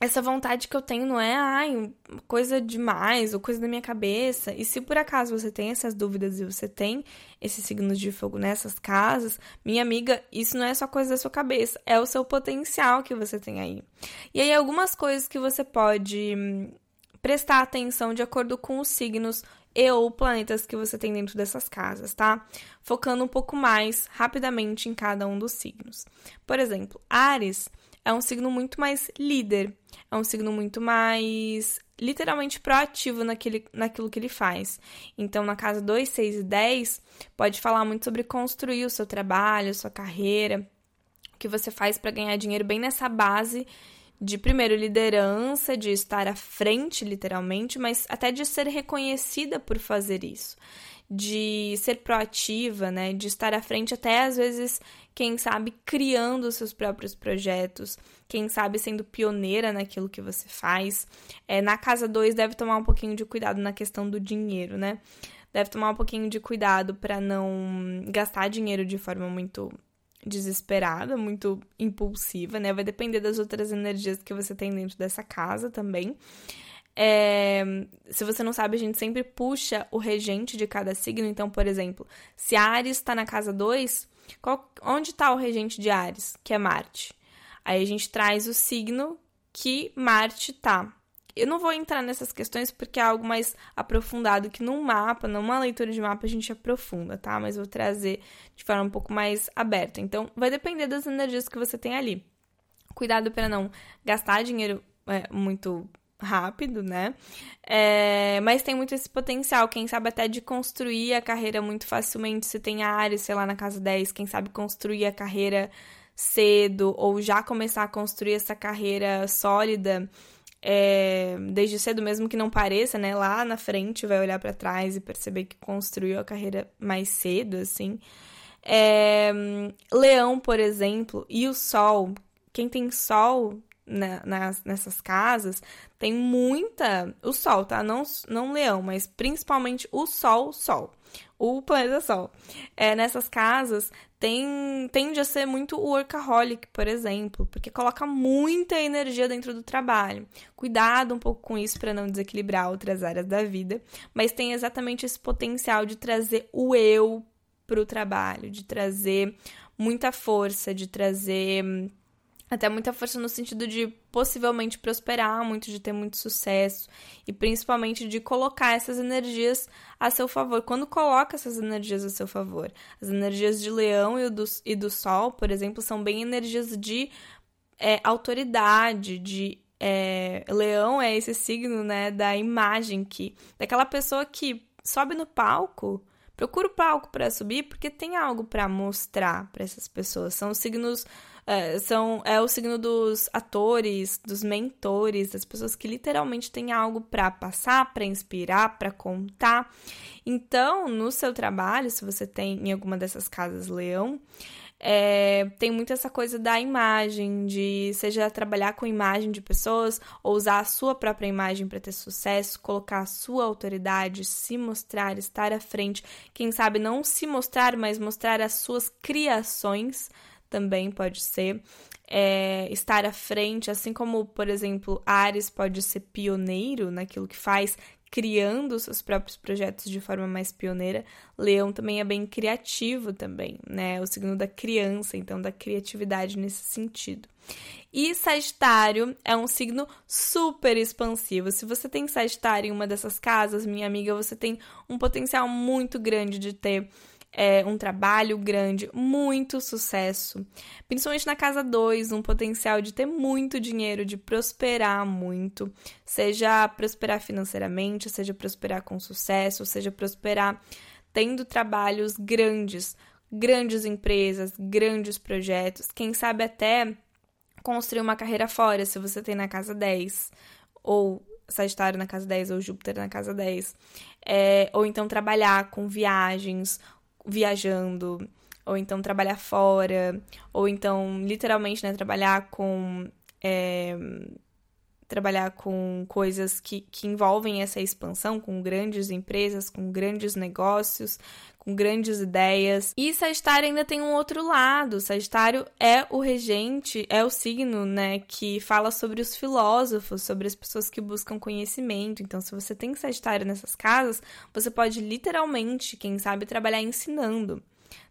essa vontade que eu tenho não é, ai, coisa demais ou coisa da minha cabeça. E se por acaso você tem essas dúvidas e você tem esses signos de fogo nessas casas, minha amiga, isso não é só coisa da sua cabeça, é o seu potencial que você tem aí. E aí, algumas coisas que você pode hum, prestar atenção de acordo com os signos e ou planetas que você tem dentro dessas casas, tá? Focando um pouco mais rapidamente em cada um dos signos. Por exemplo, Ares é um signo muito mais líder, é um signo muito mais literalmente proativo naquele, naquilo que ele faz. Então, na casa 2, 6 e 10, pode falar muito sobre construir o seu trabalho, sua carreira, o que você faz para ganhar dinheiro bem nessa base de primeiro liderança, de estar à frente, literalmente, mas até de ser reconhecida por fazer isso de ser proativa, né? De estar à frente, até às vezes, quem sabe, criando seus próprios projetos, quem sabe sendo pioneira naquilo que você faz. É, na casa 2, deve tomar um pouquinho de cuidado na questão do dinheiro, né? Deve tomar um pouquinho de cuidado para não gastar dinheiro de forma muito desesperada, muito impulsiva, né? Vai depender das outras energias que você tem dentro dessa casa também. É, se você não sabe, a gente sempre puxa o regente de cada signo. Então, por exemplo, se Ares está na casa 2, onde está o regente de Ares? Que é Marte. Aí a gente traz o signo que Marte tá. Eu não vou entrar nessas questões porque é algo mais aprofundado que num mapa, numa leitura de mapa a gente aprofunda, tá? Mas vou trazer de forma um pouco mais aberta. Então, vai depender das energias que você tem ali. Cuidado para não gastar dinheiro é, muito rápido, né? É, mas tem muito esse potencial, quem sabe até de construir a carreira muito facilmente, se tem áreas, sei lá, na casa 10, quem sabe construir a carreira cedo ou já começar a construir essa carreira sólida é, desde cedo, mesmo que não pareça, né? Lá na frente vai olhar para trás e perceber que construiu a carreira mais cedo, assim. É, leão, por exemplo, e o Sol. Quem tem Sol na, nas, nessas casas tem muita. O Sol, tá? Não, não Leão, mas principalmente o Sol, Sol. O planeta Sol. É, nessas casas tem, tende a ser muito workaholic, por exemplo, porque coloca muita energia dentro do trabalho. Cuidado um pouco com isso para não desequilibrar outras áreas da vida, mas tem exatamente esse potencial de trazer o eu para o trabalho, de trazer muita força, de trazer até muita força no sentido de possivelmente prosperar muito, de ter muito sucesso e principalmente de colocar essas energias a seu favor. Quando coloca essas energias a seu favor, as energias de Leão e do, e do Sol, por exemplo, são bem energias de é, autoridade, de é, Leão é esse signo, né, da imagem que daquela pessoa que sobe no palco Procura o palco para subir porque tem algo para mostrar para essas pessoas. São signos é, são, é o signo dos atores, dos mentores, das pessoas que literalmente têm algo para passar, para inspirar, para contar. Então, no seu trabalho, se você tem em alguma dessas casas leão, é, tem muito essa coisa da imagem, de seja trabalhar com imagem de pessoas ou usar a sua própria imagem para ter sucesso, colocar a sua autoridade, se mostrar, estar à frente. Quem sabe não se mostrar, mas mostrar as suas criações também pode ser. É, estar à frente, assim como, por exemplo, Ares pode ser pioneiro naquilo que faz, criando seus próprios projetos de forma mais pioneira. Leão também é bem criativo também, né? O signo da criança, então da criatividade nesse sentido. E Sagitário é um signo super expansivo. Se você tem Sagitário em uma dessas casas, minha amiga, você tem um potencial muito grande de ter é, um trabalho grande, muito sucesso. Principalmente na casa 2, um potencial de ter muito dinheiro, de prosperar muito. Seja prosperar financeiramente, seja prosperar com sucesso, seja prosperar tendo trabalhos grandes, grandes empresas, grandes projetos. Quem sabe até construir uma carreira fora, se você tem na casa 10. Ou Sagitário na casa 10 ou Júpiter na casa 10. É, ou então trabalhar com viagens, viajando, ou então trabalhar fora, ou então literalmente né, trabalhar com. É, trabalhar com coisas que, que envolvem essa expansão, com grandes empresas, com grandes negócios, com grandes ideias. E Sagitário ainda tem um outro lado. Sagitário é o regente, é o signo, né, que fala sobre os filósofos, sobre as pessoas que buscam conhecimento. Então, se você tem Sagitário nessas casas, você pode literalmente, quem sabe, trabalhar ensinando.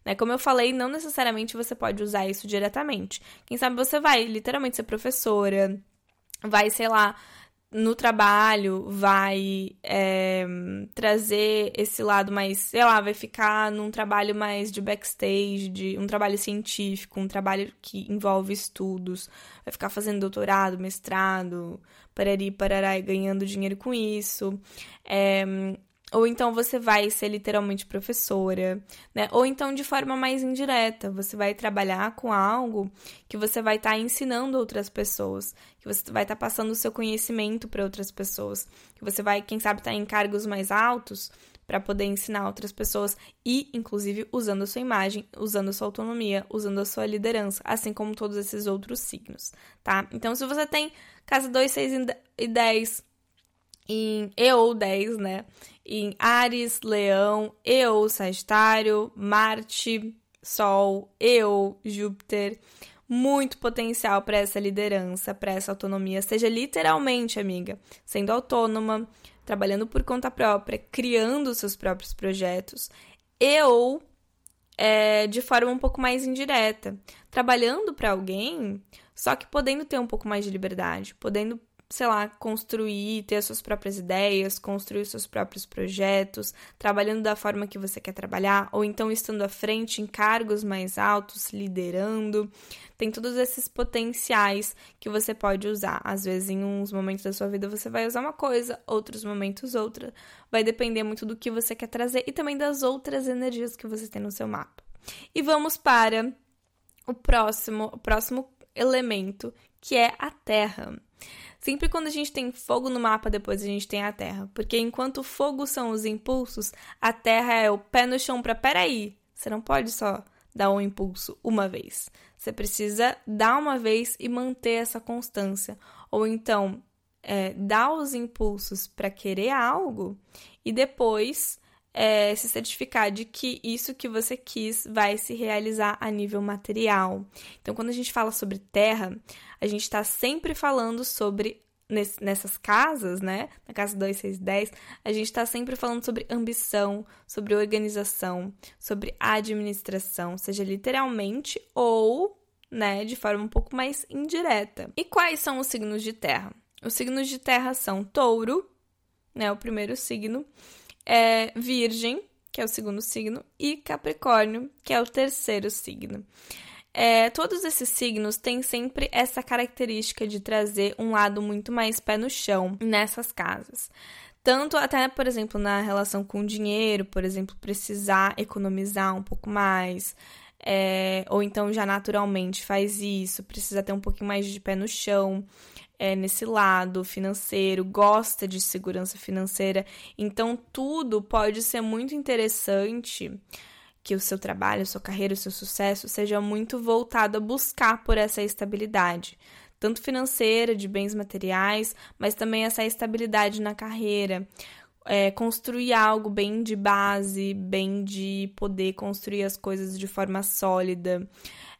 Né? Como eu falei, não necessariamente você pode usar isso diretamente. Quem sabe você vai literalmente ser professora, vai, sei lá, no trabalho, vai é, trazer esse lado mais, sei lá, vai ficar num trabalho mais de backstage, de um trabalho científico, um trabalho que envolve estudos, vai ficar fazendo doutorado, mestrado, parari, parará, e ganhando dinheiro com isso. É, ou então você vai ser literalmente professora, né? Ou então de forma mais indireta, você vai trabalhar com algo que você vai estar tá ensinando outras pessoas, que você vai estar tá passando o seu conhecimento para outras pessoas, que você vai, quem sabe, estar tá em cargos mais altos para poder ensinar outras pessoas e, inclusive, usando a sua imagem, usando a sua autonomia, usando a sua liderança, assim como todos esses outros signos, tá? Então, se você tem casa 2, 6 e 10 em E ou 10, né? Em Ares, Leão, E ou Sagitário, Marte, Sol, E ou Júpiter. Muito potencial para essa liderança, para essa autonomia. Seja literalmente, amiga, sendo autônoma, trabalhando por conta própria, criando seus próprios projetos. Ou é, de forma um pouco mais indireta, trabalhando para alguém, só que podendo ter um pouco mais de liberdade, podendo sei lá, construir, ter as suas próprias ideias, construir os seus próprios projetos, trabalhando da forma que você quer trabalhar, ou então estando à frente em cargos mais altos, liderando. Tem todos esses potenciais que você pode usar. Às vezes, em uns momentos da sua vida, você vai usar uma coisa, outros momentos outra. Vai depender muito do que você quer trazer e também das outras energias que você tem no seu mapa. E vamos para o próximo, o próximo elemento, que é a Terra. Sempre quando a gente tem fogo no mapa, depois a gente tem a terra. Porque enquanto fogo são os impulsos, a terra é o pé no chão para peraí. Você não pode só dar um impulso uma vez. Você precisa dar uma vez e manter essa constância. Ou então, é, dar os impulsos para querer algo e depois é, se certificar de que isso que você quis vai se realizar a nível material. Então, quando a gente fala sobre terra, a gente está sempre falando sobre nessas casas, né? Na casa 2, 6, 10, a gente está sempre falando sobre ambição, sobre organização, sobre administração, seja literalmente ou, né, de forma um pouco mais indireta. E quais são os signos de terra? Os signos de terra são touro, né, o primeiro signo, é Virgem, que é o segundo signo, e Capricórnio, que é o terceiro signo. É, todos esses signos têm sempre essa característica de trazer um lado muito mais pé no chão nessas casas. Tanto até, por exemplo, na relação com o dinheiro, por exemplo, precisar economizar um pouco mais, é, ou então já naturalmente faz isso, precisa ter um pouquinho mais de pé no chão é, nesse lado financeiro, gosta de segurança financeira. Então, tudo pode ser muito interessante que o seu trabalho, a sua carreira, o seu sucesso seja muito voltado a buscar por essa estabilidade, tanto financeira, de bens materiais, mas também essa estabilidade na carreira. É, construir algo bem de base, bem de poder construir as coisas de forma sólida.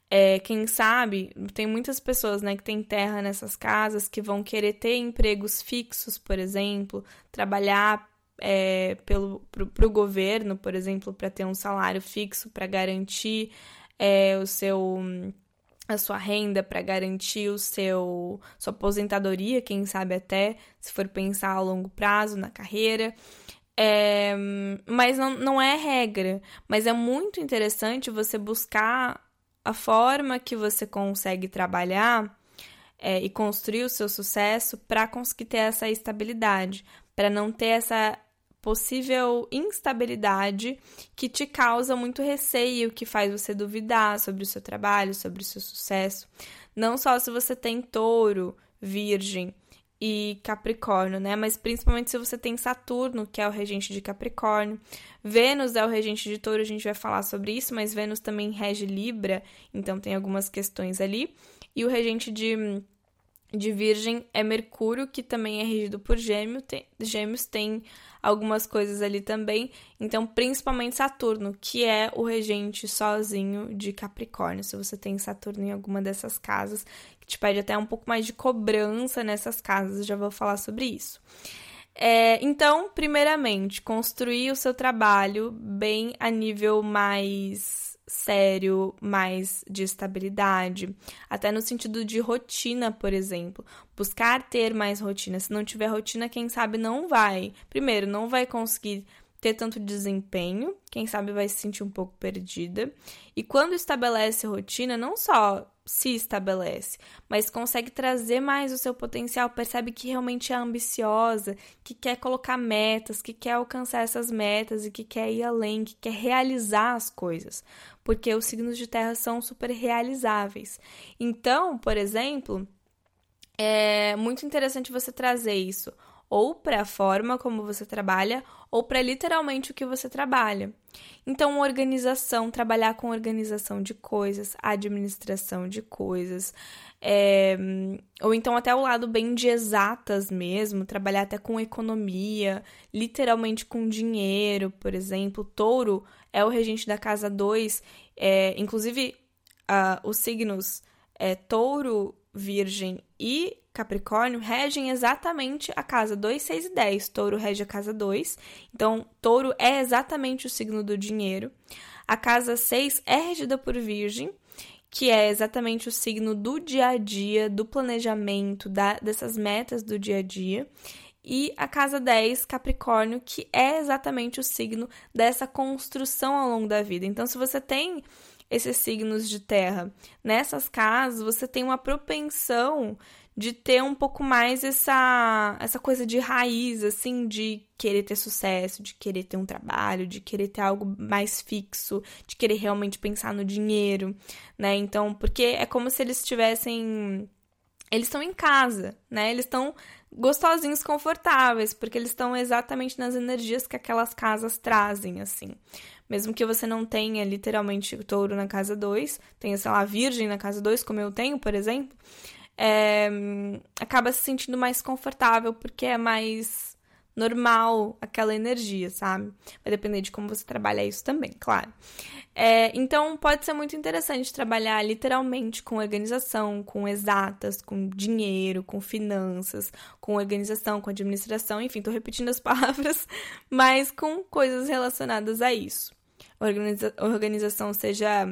É, quem sabe, tem muitas pessoas né, que têm terra nessas casas que vão querer ter empregos fixos, por exemplo, trabalhar é, pelo, pro, governo, por exemplo, para ter um salário fixo para garantir é, o seu a sua renda para garantir o seu sua aposentadoria, quem sabe até se for pensar a longo prazo na carreira. É, mas não, não é regra. Mas é muito interessante você buscar a forma que você consegue trabalhar é, e construir o seu sucesso para conseguir ter essa estabilidade, para não ter essa possível instabilidade que te causa muito receio, que faz você duvidar sobre o seu trabalho, sobre o seu sucesso. Não só se você tem touro, virgem e Capricórnio, né? Mas principalmente se você tem Saturno, que é o regente de Capricórnio. Vênus é o regente de Touro, a gente vai falar sobre isso, mas Vênus também rege Libra, então tem algumas questões ali. E o regente de, de Virgem é Mercúrio, que também é regido por Gêmeo, tem, Gêmeos, tem algumas coisas ali também. Então, principalmente Saturno, que é o regente sozinho de Capricórnio. Se você tem Saturno em alguma dessas casas, que te pede até um pouco mais de cobrança nessas casas, já vou falar sobre isso. É, então, primeiramente, construir o seu trabalho bem a nível mais sério, mais de estabilidade, até no sentido de rotina, por exemplo. Buscar ter mais rotina. Se não tiver rotina, quem sabe não vai. Primeiro, não vai conseguir ter tanto desempenho, quem sabe vai se sentir um pouco perdida. E quando estabelece rotina, não só se estabelece, mas consegue trazer mais o seu potencial, percebe que realmente é ambiciosa, que quer colocar metas, que quer alcançar essas metas e que quer ir além, que quer realizar as coisas, porque os signos de terra são super realizáveis. Então, por exemplo, é muito interessante você trazer isso ou para a forma como você trabalha, ou para literalmente o que você trabalha. Então, organização, trabalhar com organização de coisas, administração de coisas, é, ou então até o lado bem de exatas mesmo, trabalhar até com economia, literalmente com dinheiro, por exemplo. Touro é o regente da casa 2, é, inclusive uh, os signos é, Touro, Virgem e Capricórnio regem exatamente a casa 2, 6 e 10. Touro rege a casa 2. Então, Touro é exatamente o signo do dinheiro. A casa 6 é regida por Virgem, que é exatamente o signo do dia a dia, do planejamento, da, dessas metas do dia a dia. E a casa 10, Capricórnio, que é exatamente o signo dessa construção ao longo da vida. Então, se você tem esses signos de terra nessas casas, você tem uma propensão de ter um pouco mais essa, essa coisa de raiz, assim, de querer ter sucesso, de querer ter um trabalho, de querer ter algo mais fixo, de querer realmente pensar no dinheiro, né? Então, porque é como se eles estivessem. Eles estão em casa, né? Eles estão gostosinhos, confortáveis, porque eles estão exatamente nas energias que aquelas casas trazem, assim. Mesmo que você não tenha literalmente touro na casa 2, tenha, sei lá, virgem na casa 2, como eu tenho, por exemplo, é, acaba se sentindo mais confortável porque é mais normal aquela energia, sabe? Vai depender de como você trabalha isso também, claro. É, então, pode ser muito interessante trabalhar literalmente com organização, com exatas, com dinheiro, com finanças, com organização, com administração, enfim, tô repetindo as [LAUGHS] palavras, mas com coisas relacionadas a isso. Organiza organização seja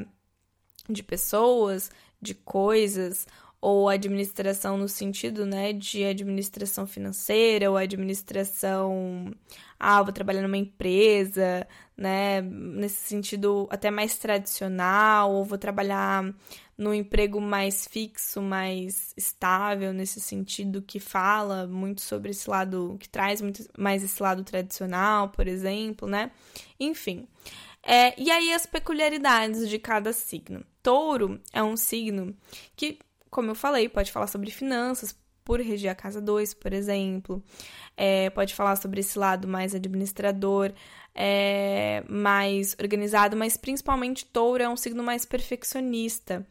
de pessoas, de coisas, ou administração no sentido, né, de administração financeira ou administração, ah, vou trabalhar numa empresa, né, nesse sentido até mais tradicional, ou vou trabalhar num emprego mais fixo, mais estável, nesse sentido que fala muito sobre esse lado, que traz muito mais esse lado tradicional, por exemplo, né? Enfim. É, e aí as peculiaridades de cada signo. Touro é um signo que como eu falei, pode falar sobre finanças, por reger a casa 2, por exemplo. É, pode falar sobre esse lado mais administrador, é, mais organizado, mas principalmente touro é um signo mais perfeccionista.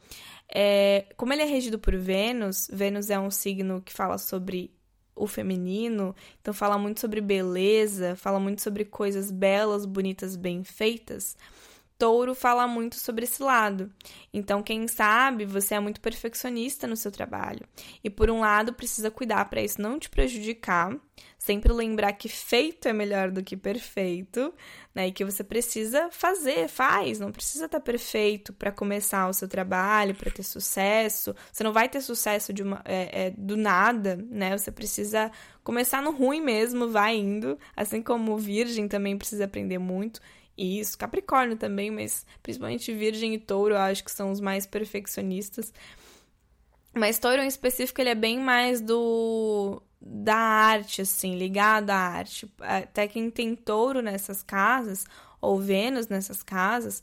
É, como ele é regido por Vênus, Vênus é um signo que fala sobre o feminino, então fala muito sobre beleza, fala muito sobre coisas belas, bonitas, bem feitas. Touro fala muito sobre esse lado. Então, quem sabe, você é muito perfeccionista no seu trabalho. E por um lado, precisa cuidar para isso não te prejudicar, sempre lembrar que feito é melhor do que perfeito, né? E que você precisa fazer, faz, não precisa estar tá perfeito para começar o seu trabalho, para ter sucesso. Você não vai ter sucesso de uma, é, é, do nada, né? Você precisa começar no ruim mesmo, vai indo, assim como o Virgem também precisa aprender muito isso, Capricórnio também, mas principalmente Virgem e Touro eu acho que são os mais perfeccionistas. Mas Touro em específico, ele é bem mais do da arte, assim, ligado à arte. Até quem tem touro nessas casas, ou Vênus nessas casas,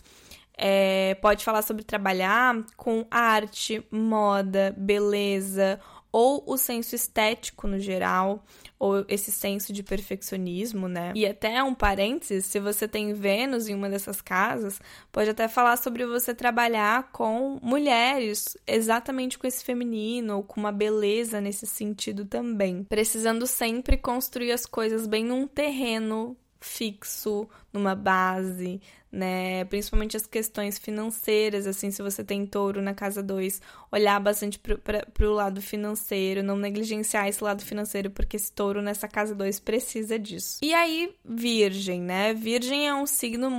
é, pode falar sobre trabalhar com arte, moda, beleza, ou o senso estético no geral, ou esse senso de perfeccionismo, né? E até um parênteses, se você tem Vênus em uma dessas casas, pode até falar sobre você trabalhar com mulheres, exatamente com esse feminino, ou com uma beleza nesse sentido também. Precisando sempre construir as coisas bem num terreno fixo, numa base, né? Principalmente as questões financeiras, assim, se você tem touro na casa 2, olhar bastante para o lado financeiro, não negligenciar esse lado financeiro, porque esse touro nessa casa 2 precisa disso. E aí, virgem, né? Virgem é um signo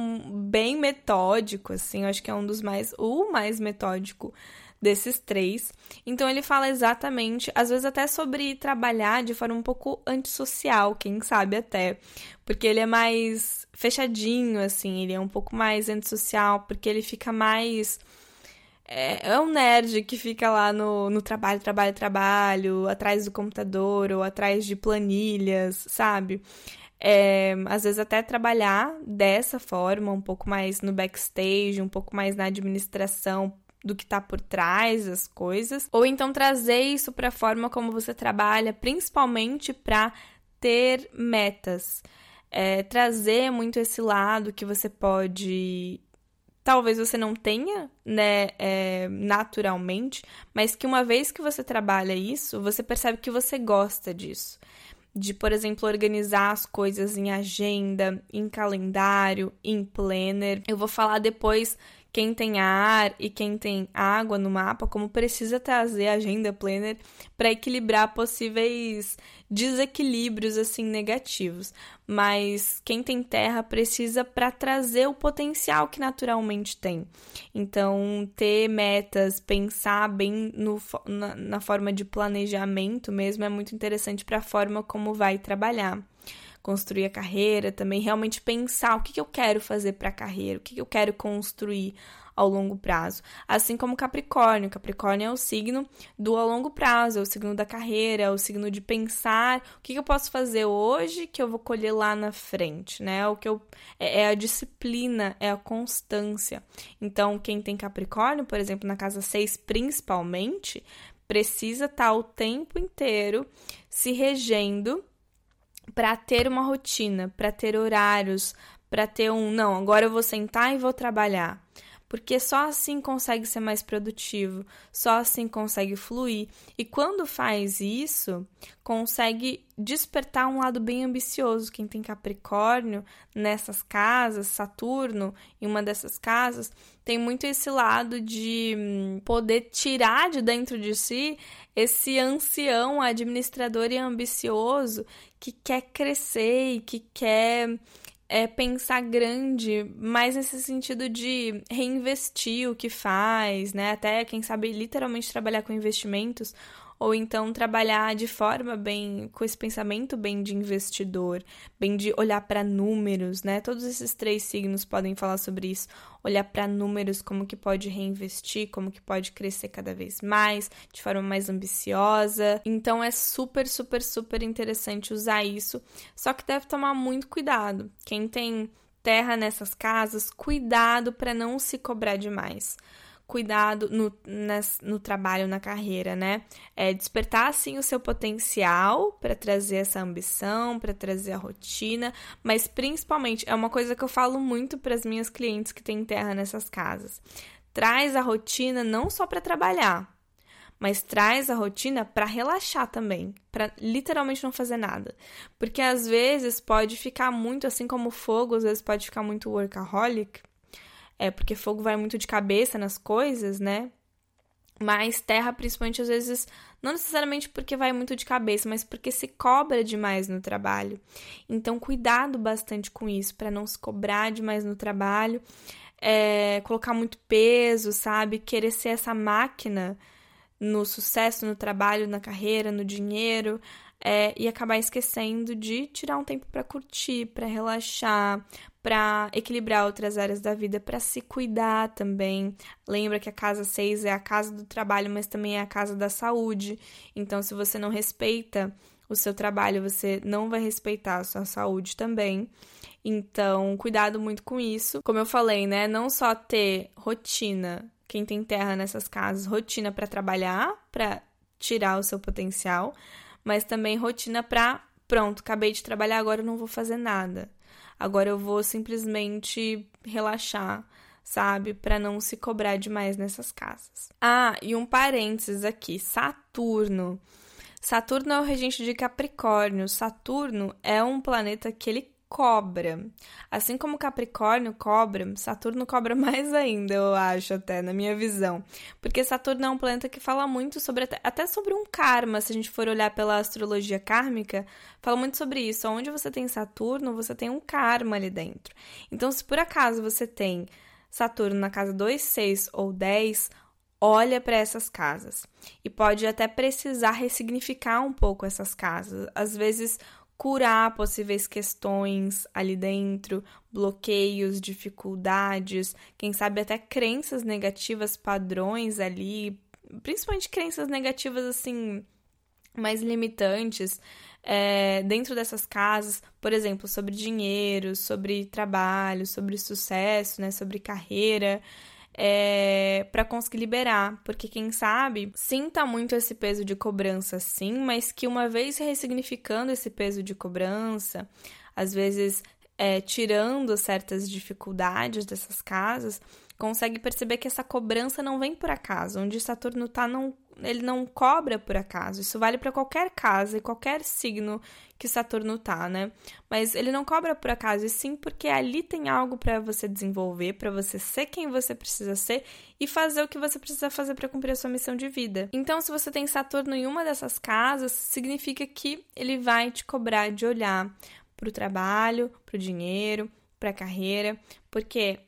bem metódico, assim, eu acho que é um dos mais, o mais metódico desses três. Então ele fala exatamente, às vezes até sobre trabalhar de forma um pouco antissocial, quem sabe até, porque ele é mais fechadinho assim, ele é um pouco mais antissocial, porque ele fica mais é, é um nerd que fica lá no, no trabalho, trabalho, trabalho, atrás do computador ou atrás de planilhas, sabe? É, às vezes até trabalhar dessa forma, um pouco mais no backstage, um pouco mais na administração do que está por trás das coisas, ou então trazer isso para a forma como você trabalha, principalmente para ter metas. É, trazer muito esse lado que você pode talvez você não tenha, né, é, naturalmente, mas que uma vez que você trabalha isso, você percebe que você gosta disso. De, por exemplo, organizar as coisas em agenda, em calendário, em planner. Eu vou falar depois quem tem ar e quem tem água no mapa, como precisa trazer agenda planner para equilibrar possíveis desequilíbrios assim negativos. Mas quem tem terra precisa para trazer o potencial que naturalmente tem. Então, ter metas, pensar bem no, na, na forma de planejamento mesmo é muito interessante para a forma como vai trabalhar construir a carreira, também realmente pensar o que, que eu quero fazer para a carreira, o que, que eu quero construir ao longo prazo. Assim como Capricórnio. Capricórnio é o signo do a longo prazo, é o signo da carreira, é o signo de pensar o que, que eu posso fazer hoje que eu vou colher lá na frente, né? O que eu é, é a disciplina, é a constância. Então, quem tem Capricórnio, por exemplo, na casa 6 principalmente, precisa estar tá o tempo inteiro se regendo para ter uma rotina, para ter horários, para ter um, não, agora eu vou sentar e vou trabalhar. Porque só assim consegue ser mais produtivo, só assim consegue fluir. E quando faz isso, consegue despertar um lado bem ambicioso. Quem tem Capricórnio nessas casas, Saturno em uma dessas casas, tem muito esse lado de hum, poder tirar de dentro de si esse ancião administrador e ambicioso que quer crescer e que quer é, pensar grande, mais nesse sentido de reinvestir o que faz, né? Até, quem sabe, literalmente trabalhar com investimentos ou então trabalhar de forma bem com esse pensamento bem de investidor, bem de olhar para números, né? Todos esses três signos podem falar sobre isso, olhar para números como que pode reinvestir, como que pode crescer cada vez mais, de forma mais ambiciosa. Então é super, super, super interessante usar isso, só que deve tomar muito cuidado. Quem tem terra nessas casas, cuidado para não se cobrar demais cuidado no, nas, no trabalho, na carreira, né? É despertar, assim, o seu potencial para trazer essa ambição, para trazer a rotina, mas principalmente, é uma coisa que eu falo muito para as minhas clientes que têm terra nessas casas. Traz a rotina não só para trabalhar, mas traz a rotina para relaxar também, para literalmente não fazer nada. Porque às vezes pode ficar muito assim como fogo, às vezes pode ficar muito workaholic é porque fogo vai muito de cabeça nas coisas, né? Mas terra, principalmente, às vezes, não necessariamente porque vai muito de cabeça, mas porque se cobra demais no trabalho. Então, cuidado bastante com isso, para não se cobrar demais no trabalho, é, colocar muito peso, sabe? Querer ser essa máquina no sucesso, no trabalho, na carreira, no dinheiro, é, e acabar esquecendo de tirar um tempo para curtir, para relaxar, para equilibrar outras áreas da vida, para se cuidar também. Lembra que a casa 6 é a casa do trabalho, mas também é a casa da saúde. Então, se você não respeita o seu trabalho, você não vai respeitar a sua saúde também. Então, cuidado muito com isso. Como eu falei, né? Não só ter rotina, quem tem terra nessas casas, rotina para trabalhar, para tirar o seu potencial, mas também rotina para pronto, acabei de trabalhar, agora eu não vou fazer nada. Agora eu vou simplesmente relaxar, sabe? Para não se cobrar demais nessas casas. Ah, e um parênteses aqui: Saturno. Saturno é o regente de Capricórnio. Saturno é um planeta que ele cobra. Assim como Capricórnio cobra, Saturno cobra [LAUGHS] mais ainda, eu acho, até, na minha visão. Porque Saturno é um planeta que fala muito sobre, até sobre um karma, se a gente for olhar pela astrologia kármica, fala muito sobre isso. Onde você tem Saturno, você tem um karma ali dentro. Então, se por acaso você tem Saturno na casa 2, 6 ou 10, olha para essas casas e pode até precisar ressignificar um pouco essas casas. Às vezes, curar possíveis questões ali dentro, bloqueios, dificuldades, quem sabe até crenças negativas, padrões ali, principalmente crenças negativas assim mais limitantes é, dentro dessas casas, por exemplo, sobre dinheiro, sobre trabalho, sobre sucesso, né, sobre carreira é, para conseguir liberar, porque quem sabe sinta muito esse peso de cobrança, sim, mas que uma vez ressignificando esse peso de cobrança, às vezes é, tirando certas dificuldades dessas casas, consegue perceber que essa cobrança não vem por acaso. Onde Saturno está, não, ele não cobra por acaso. Isso vale para qualquer casa e qualquer signo que Saturno tá, né? Mas ele não cobra por acaso, e sim porque ali tem algo para você desenvolver, para você ser quem você precisa ser e fazer o que você precisa fazer para cumprir a sua missão de vida. Então, se você tem Saturno em uma dessas casas, significa que ele vai te cobrar de olhar para o trabalho, para o dinheiro, para a carreira, porque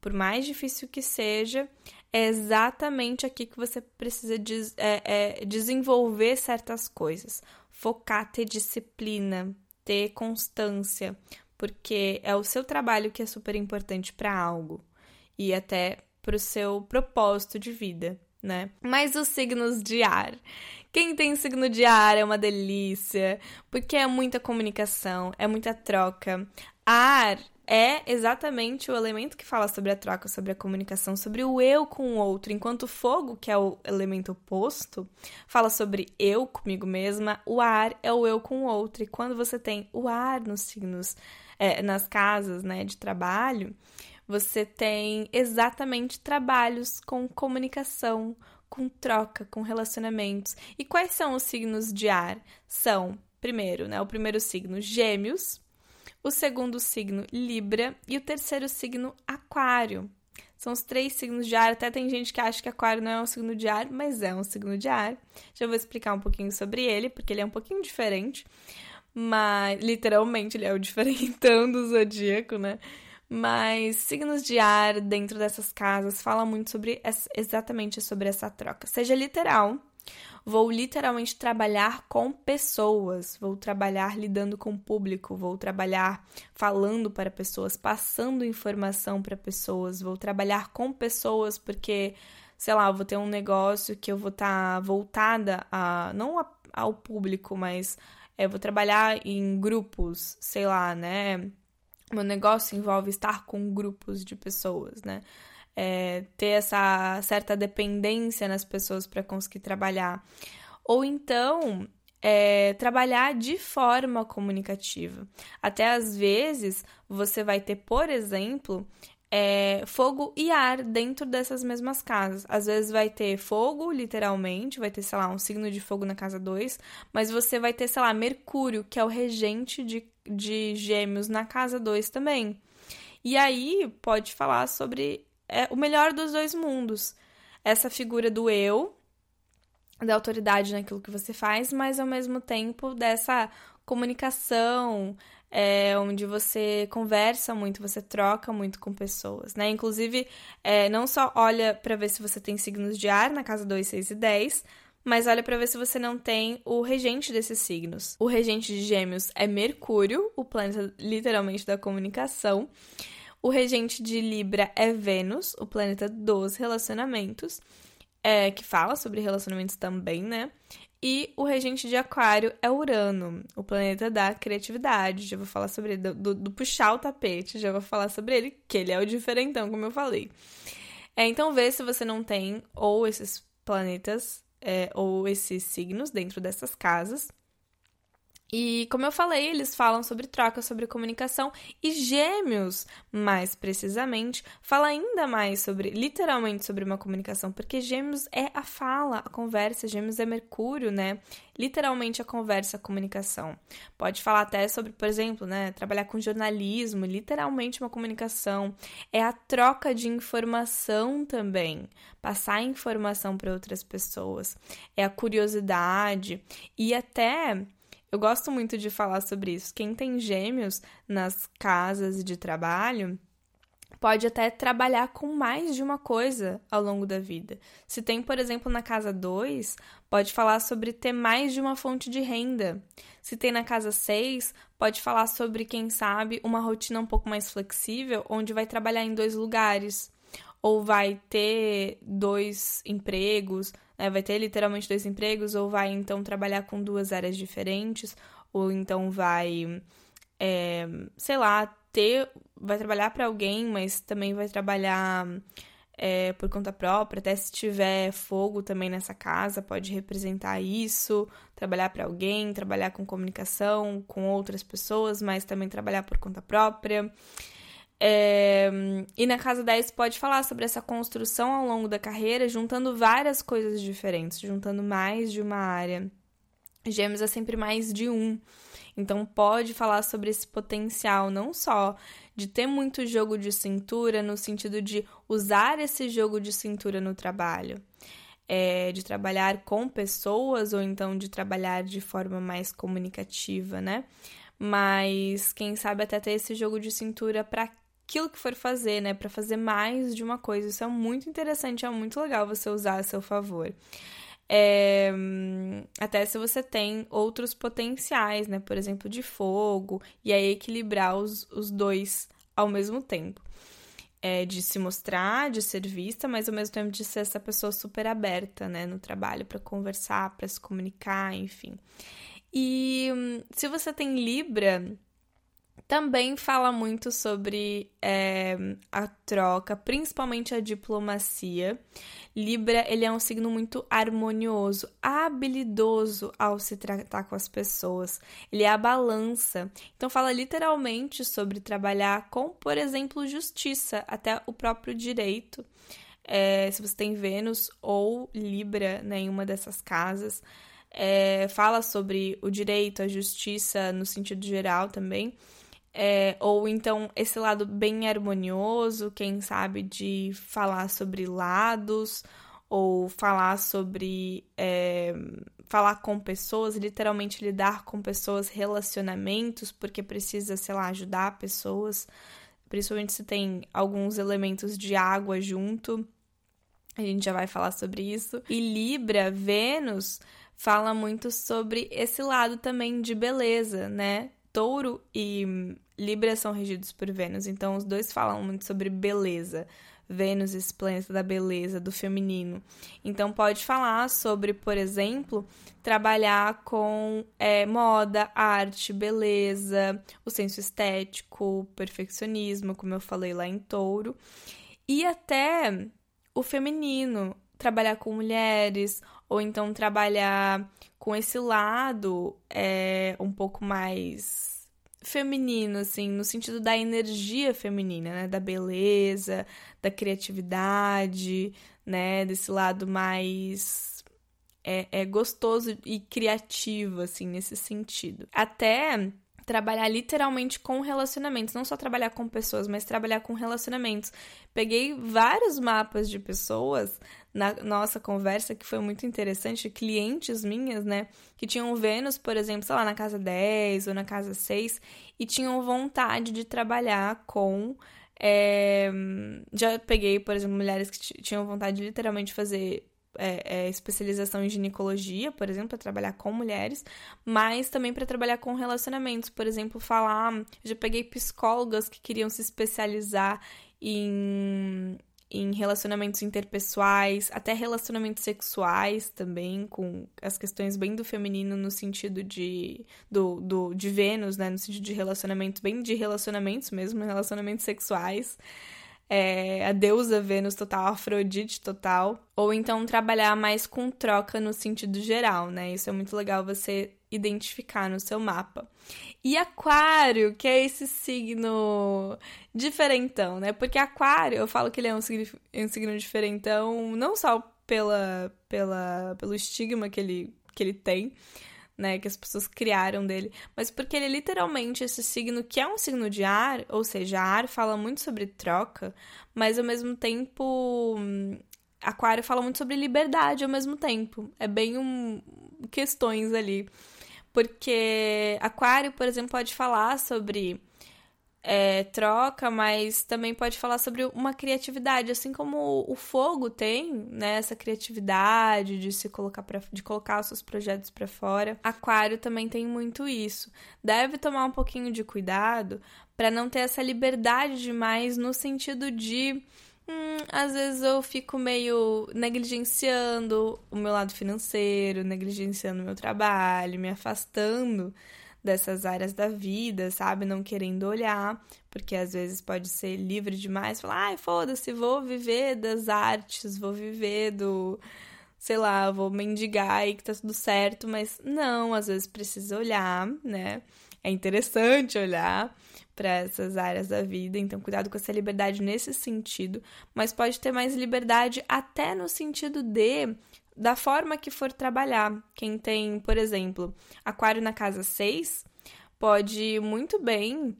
por mais difícil que seja, é exatamente aqui que você precisa é, é, desenvolver certas coisas. Focar, ter disciplina, ter constância, porque é o seu trabalho que é super importante para algo e até para o seu propósito de vida, né? Mas os signos de ar. Quem tem signo de ar é uma delícia, porque é muita comunicação, é muita troca. Ar é exatamente o elemento que fala sobre a troca, sobre a comunicação, sobre o eu com o outro, enquanto o fogo, que é o elemento oposto, fala sobre eu comigo mesma, o ar é o eu com o outro. E quando você tem o ar nos signos, é, nas casas né, de trabalho, você tem exatamente trabalhos com comunicação, com troca, com relacionamentos. E quais são os signos de ar? São, primeiro, né, o primeiro signo, Gêmeos, o segundo signo, Libra, e o terceiro signo, Aquário. São os três signos de ar. Até tem gente que acha que Aquário não é um signo de ar, mas é um signo de ar. Já vou explicar um pouquinho sobre ele, porque ele é um pouquinho diferente. Mas, literalmente, ele é o [LAUGHS] diferentão do zodíaco, né? Mas signos de ar dentro dessas casas fala muito sobre exatamente sobre essa troca. Seja literal, Vou literalmente trabalhar com pessoas, vou trabalhar lidando com o público, vou trabalhar falando para pessoas, passando informação para pessoas, vou trabalhar com pessoas porque, sei lá, vou ter um negócio que eu vou estar tá voltada a não a, ao público, mas é, vou trabalhar em grupos, sei lá, né? Meu negócio envolve estar com grupos de pessoas, né? é, ter essa certa dependência nas pessoas para conseguir trabalhar. Ou então, é, trabalhar de forma comunicativa. Até às vezes, você vai ter, por exemplo, é, fogo e ar dentro dessas mesmas casas. Às vezes vai ter fogo, literalmente, vai ter, sei lá, um signo de fogo na casa 2, mas você vai ter, sei lá, Mercúrio, que é o regente de, de gêmeos na casa 2 também. E aí pode falar sobre é o melhor dos dois mundos. Essa figura do eu, da autoridade naquilo que você faz, mas ao mesmo tempo dessa comunicação, é, onde você conversa muito, você troca muito com pessoas, né? Inclusive, é, não só olha para ver se você tem signos de ar na casa 2, 6 e 10, mas olha para ver se você não tem o regente desses signos. O regente de Gêmeos é Mercúrio, o planeta literalmente da comunicação. O regente de Libra é Vênus, o planeta dos relacionamentos, é, que fala sobre relacionamentos também, né? E o regente de Aquário é Urano, o planeta da criatividade. Já vou falar sobre ele, do, do, puxar o tapete, já vou falar sobre ele, que ele é o diferentão, como eu falei. É, então, vê se você não tem ou esses planetas é, ou esses signos dentro dessas casas. E como eu falei, eles falam sobre troca, sobre comunicação e Gêmeos, mais precisamente, fala ainda mais sobre, literalmente sobre uma comunicação, porque Gêmeos é a fala, a conversa, Gêmeos é Mercúrio, né? Literalmente a conversa, a comunicação. Pode falar até sobre, por exemplo, né, trabalhar com jornalismo, literalmente uma comunicação, é a troca de informação também, passar informação para outras pessoas, é a curiosidade e até eu gosto muito de falar sobre isso. Quem tem gêmeos nas casas de trabalho pode até trabalhar com mais de uma coisa ao longo da vida. Se tem, por exemplo, na casa 2, pode falar sobre ter mais de uma fonte de renda. Se tem na casa 6, pode falar sobre, quem sabe, uma rotina um pouco mais flexível, onde vai trabalhar em dois lugares. Ou vai ter dois empregos, né? vai ter literalmente dois empregos, ou vai então trabalhar com duas áreas diferentes, ou então vai, é, sei lá, ter, vai trabalhar para alguém, mas também vai trabalhar é, por conta própria, até se tiver fogo também nessa casa, pode representar isso, trabalhar para alguém, trabalhar com comunicação com outras pessoas, mas também trabalhar por conta própria. É, e na casa 10 pode falar sobre essa construção ao longo da carreira, juntando várias coisas diferentes, juntando mais de uma área. Gêmeos é sempre mais de um. Então, pode falar sobre esse potencial, não só de ter muito jogo de cintura, no sentido de usar esse jogo de cintura no trabalho, é, de trabalhar com pessoas ou então de trabalhar de forma mais comunicativa, né? Mas quem sabe até ter esse jogo de cintura para aquilo que for fazer, né? Para fazer mais de uma coisa. Isso é muito interessante, é muito legal você usar a seu favor. É, até se você tem outros potenciais, né? Por exemplo, de fogo, e aí equilibrar os, os dois ao mesmo tempo. É, de se mostrar, de ser vista, mas ao mesmo tempo de ser essa pessoa super aberta, né, no trabalho, para conversar, para se comunicar, enfim. E se você tem Libra, também fala muito sobre é, a troca, principalmente a diplomacia. Libra, ele é um signo muito harmonioso, habilidoso ao se tratar com as pessoas. Ele é a balança. Então fala literalmente sobre trabalhar com, por exemplo, justiça, até o próprio direito. É, se você tem Vênus ou Libra né, em uma dessas casas, é, fala sobre o direito, a justiça no sentido geral também. É, ou então esse lado bem harmonioso, quem sabe, de falar sobre lados, ou falar sobre. É, falar com pessoas, literalmente lidar com pessoas, relacionamentos, porque precisa, sei lá, ajudar pessoas, principalmente se tem alguns elementos de água junto. A gente já vai falar sobre isso. E Libra, Vênus, fala muito sobre esse lado também de beleza, né? Touro e Libra são regidos por Vênus, então os dois falam muito sobre beleza. Vênus, esse planeta da beleza, do feminino. Então, pode falar sobre, por exemplo, trabalhar com é, moda, arte, beleza, o senso estético, perfeccionismo, como eu falei lá em touro, e até o feminino, trabalhar com mulheres, ou então trabalhar com esse lado é, um pouco mais feminino, assim, no sentido da energia feminina, né? Da beleza, da criatividade, né? Desse lado mais é, é gostoso e criativo, assim, nesse sentido. Até trabalhar literalmente com relacionamentos, não só trabalhar com pessoas, mas trabalhar com relacionamentos. Peguei vários mapas de pessoas na nossa conversa que foi muito interessante, clientes minhas, né, que tinham Vênus, por exemplo, sei lá, na casa 10 ou na casa 6 e tinham vontade de trabalhar com é, já peguei, por exemplo, mulheres que tinham vontade de literalmente fazer é, é, especialização em ginecologia, por exemplo, para trabalhar com mulheres, mas também para trabalhar com relacionamentos, por exemplo, falar. Já peguei psicólogas que queriam se especializar em, em relacionamentos interpessoais, até relacionamentos sexuais também, com as questões bem do feminino no sentido de, do, do, de Vênus, né? No sentido de relacionamentos, bem de relacionamentos mesmo, relacionamentos sexuais é, a deusa Vênus total, Afrodite total, ou então trabalhar mais com troca no sentido geral, né? Isso é muito legal você identificar no seu mapa. E Aquário, que é esse signo diferentão, né? Porque Aquário, eu falo que ele é um signo, um signo diferentão, não só pela, pela, pelo estigma que ele, que ele tem, né, que as pessoas criaram dele, mas porque ele é literalmente esse signo que é um signo de ar, ou seja, ar fala muito sobre troca, mas ao mesmo tempo Aquário fala muito sobre liberdade ao mesmo tempo. É bem um questões ali. Porque Aquário, por exemplo, pode falar sobre é, troca, mas também pode falar sobre uma criatividade, assim como o fogo tem, né, essa criatividade de se colocar para de colocar os seus projetos para fora. Aquário também tem muito isso. Deve tomar um pouquinho de cuidado para não ter essa liberdade demais no sentido de Hum, às vezes eu fico meio negligenciando o meu lado financeiro, negligenciando o meu trabalho, me afastando dessas áreas da vida, sabe? Não querendo olhar, porque às vezes pode ser livre demais, falar, ai, foda-se, vou viver das artes, vou viver do, sei lá, vou mendigar e que tá tudo certo, mas não, às vezes precisa olhar, né? É interessante olhar para essas áreas da vida, então cuidado com essa liberdade nesse sentido, mas pode ter mais liberdade até no sentido de da forma que for trabalhar. Quem tem, por exemplo, aquário na casa 6, pode muito bem,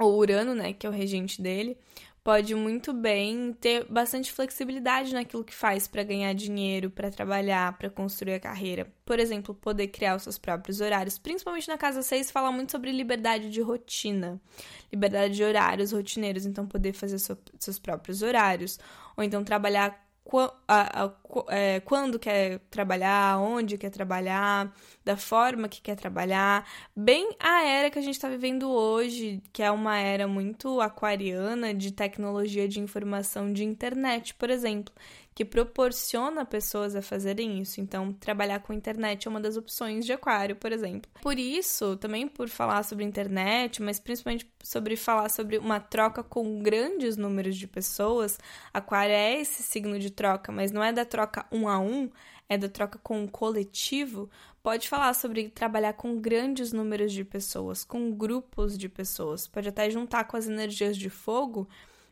ou Urano, né, que é o regente dele, pode muito bem ter bastante flexibilidade naquilo que faz para ganhar dinheiro, para trabalhar, para construir a carreira. Por exemplo, poder criar os seus próprios horários. Principalmente na casa 6 fala muito sobre liberdade de rotina, liberdade de horários rotineiros, então poder fazer seus próprios horários, ou então trabalhar quando quer trabalhar, onde quer trabalhar, da forma que quer trabalhar, bem a era que a gente está vivendo hoje, que é uma era muito aquariana de tecnologia de informação de internet, por exemplo, que proporciona pessoas a fazerem isso. Então, trabalhar com internet é uma das opções de aquário, por exemplo. Por isso, também por falar sobre internet, mas principalmente sobre falar sobre uma troca com grandes números de pessoas, aquário é esse signo de troca, mas não é da troca um a um, é da troca com o coletivo, pode falar sobre trabalhar com grandes números de pessoas, com grupos de pessoas, pode até juntar com as energias de fogo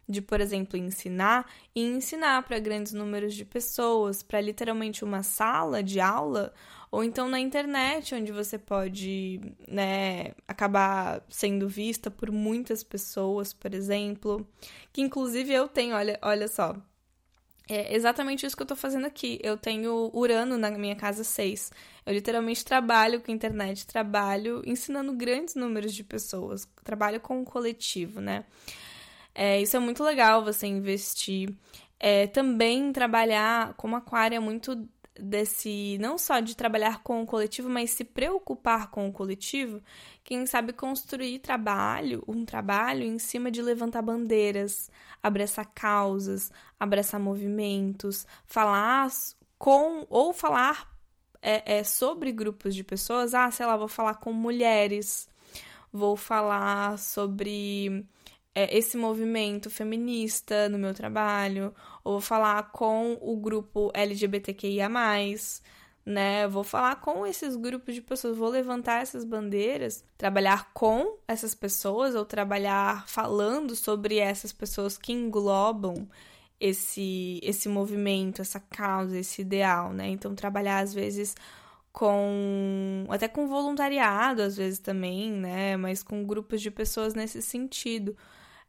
de, por exemplo, ensinar e ensinar para grandes números de pessoas, para literalmente uma sala de aula, ou então na internet, onde você pode né, acabar sendo vista por muitas pessoas, por exemplo. Que inclusive eu tenho, olha, olha só. É exatamente isso que eu tô fazendo aqui. Eu tenho Urano na minha casa 6. Eu literalmente trabalho com internet, trabalho ensinando grandes números de pessoas, trabalho com o coletivo, né? É, isso é muito legal você investir. É, também trabalhar como aquário é muito desse não só de trabalhar com o coletivo, mas se preocupar com o coletivo, quem sabe construir trabalho, um trabalho em cima de levantar bandeiras, abraçar causas, abraçar movimentos, falar com ou falar é, é, sobre grupos de pessoas. Ah, sei lá, vou falar com mulheres, vou falar sobre é, esse movimento feminista no meu trabalho, ou vou falar com o grupo LGBTQIA, né? Vou falar com esses grupos de pessoas, vou levantar essas bandeiras, trabalhar com essas pessoas ou trabalhar falando sobre essas pessoas que englobam esse esse movimento, essa causa, esse ideal, né? Então trabalhar às vezes com até com voluntariado às vezes também, né? Mas com grupos de pessoas nesse sentido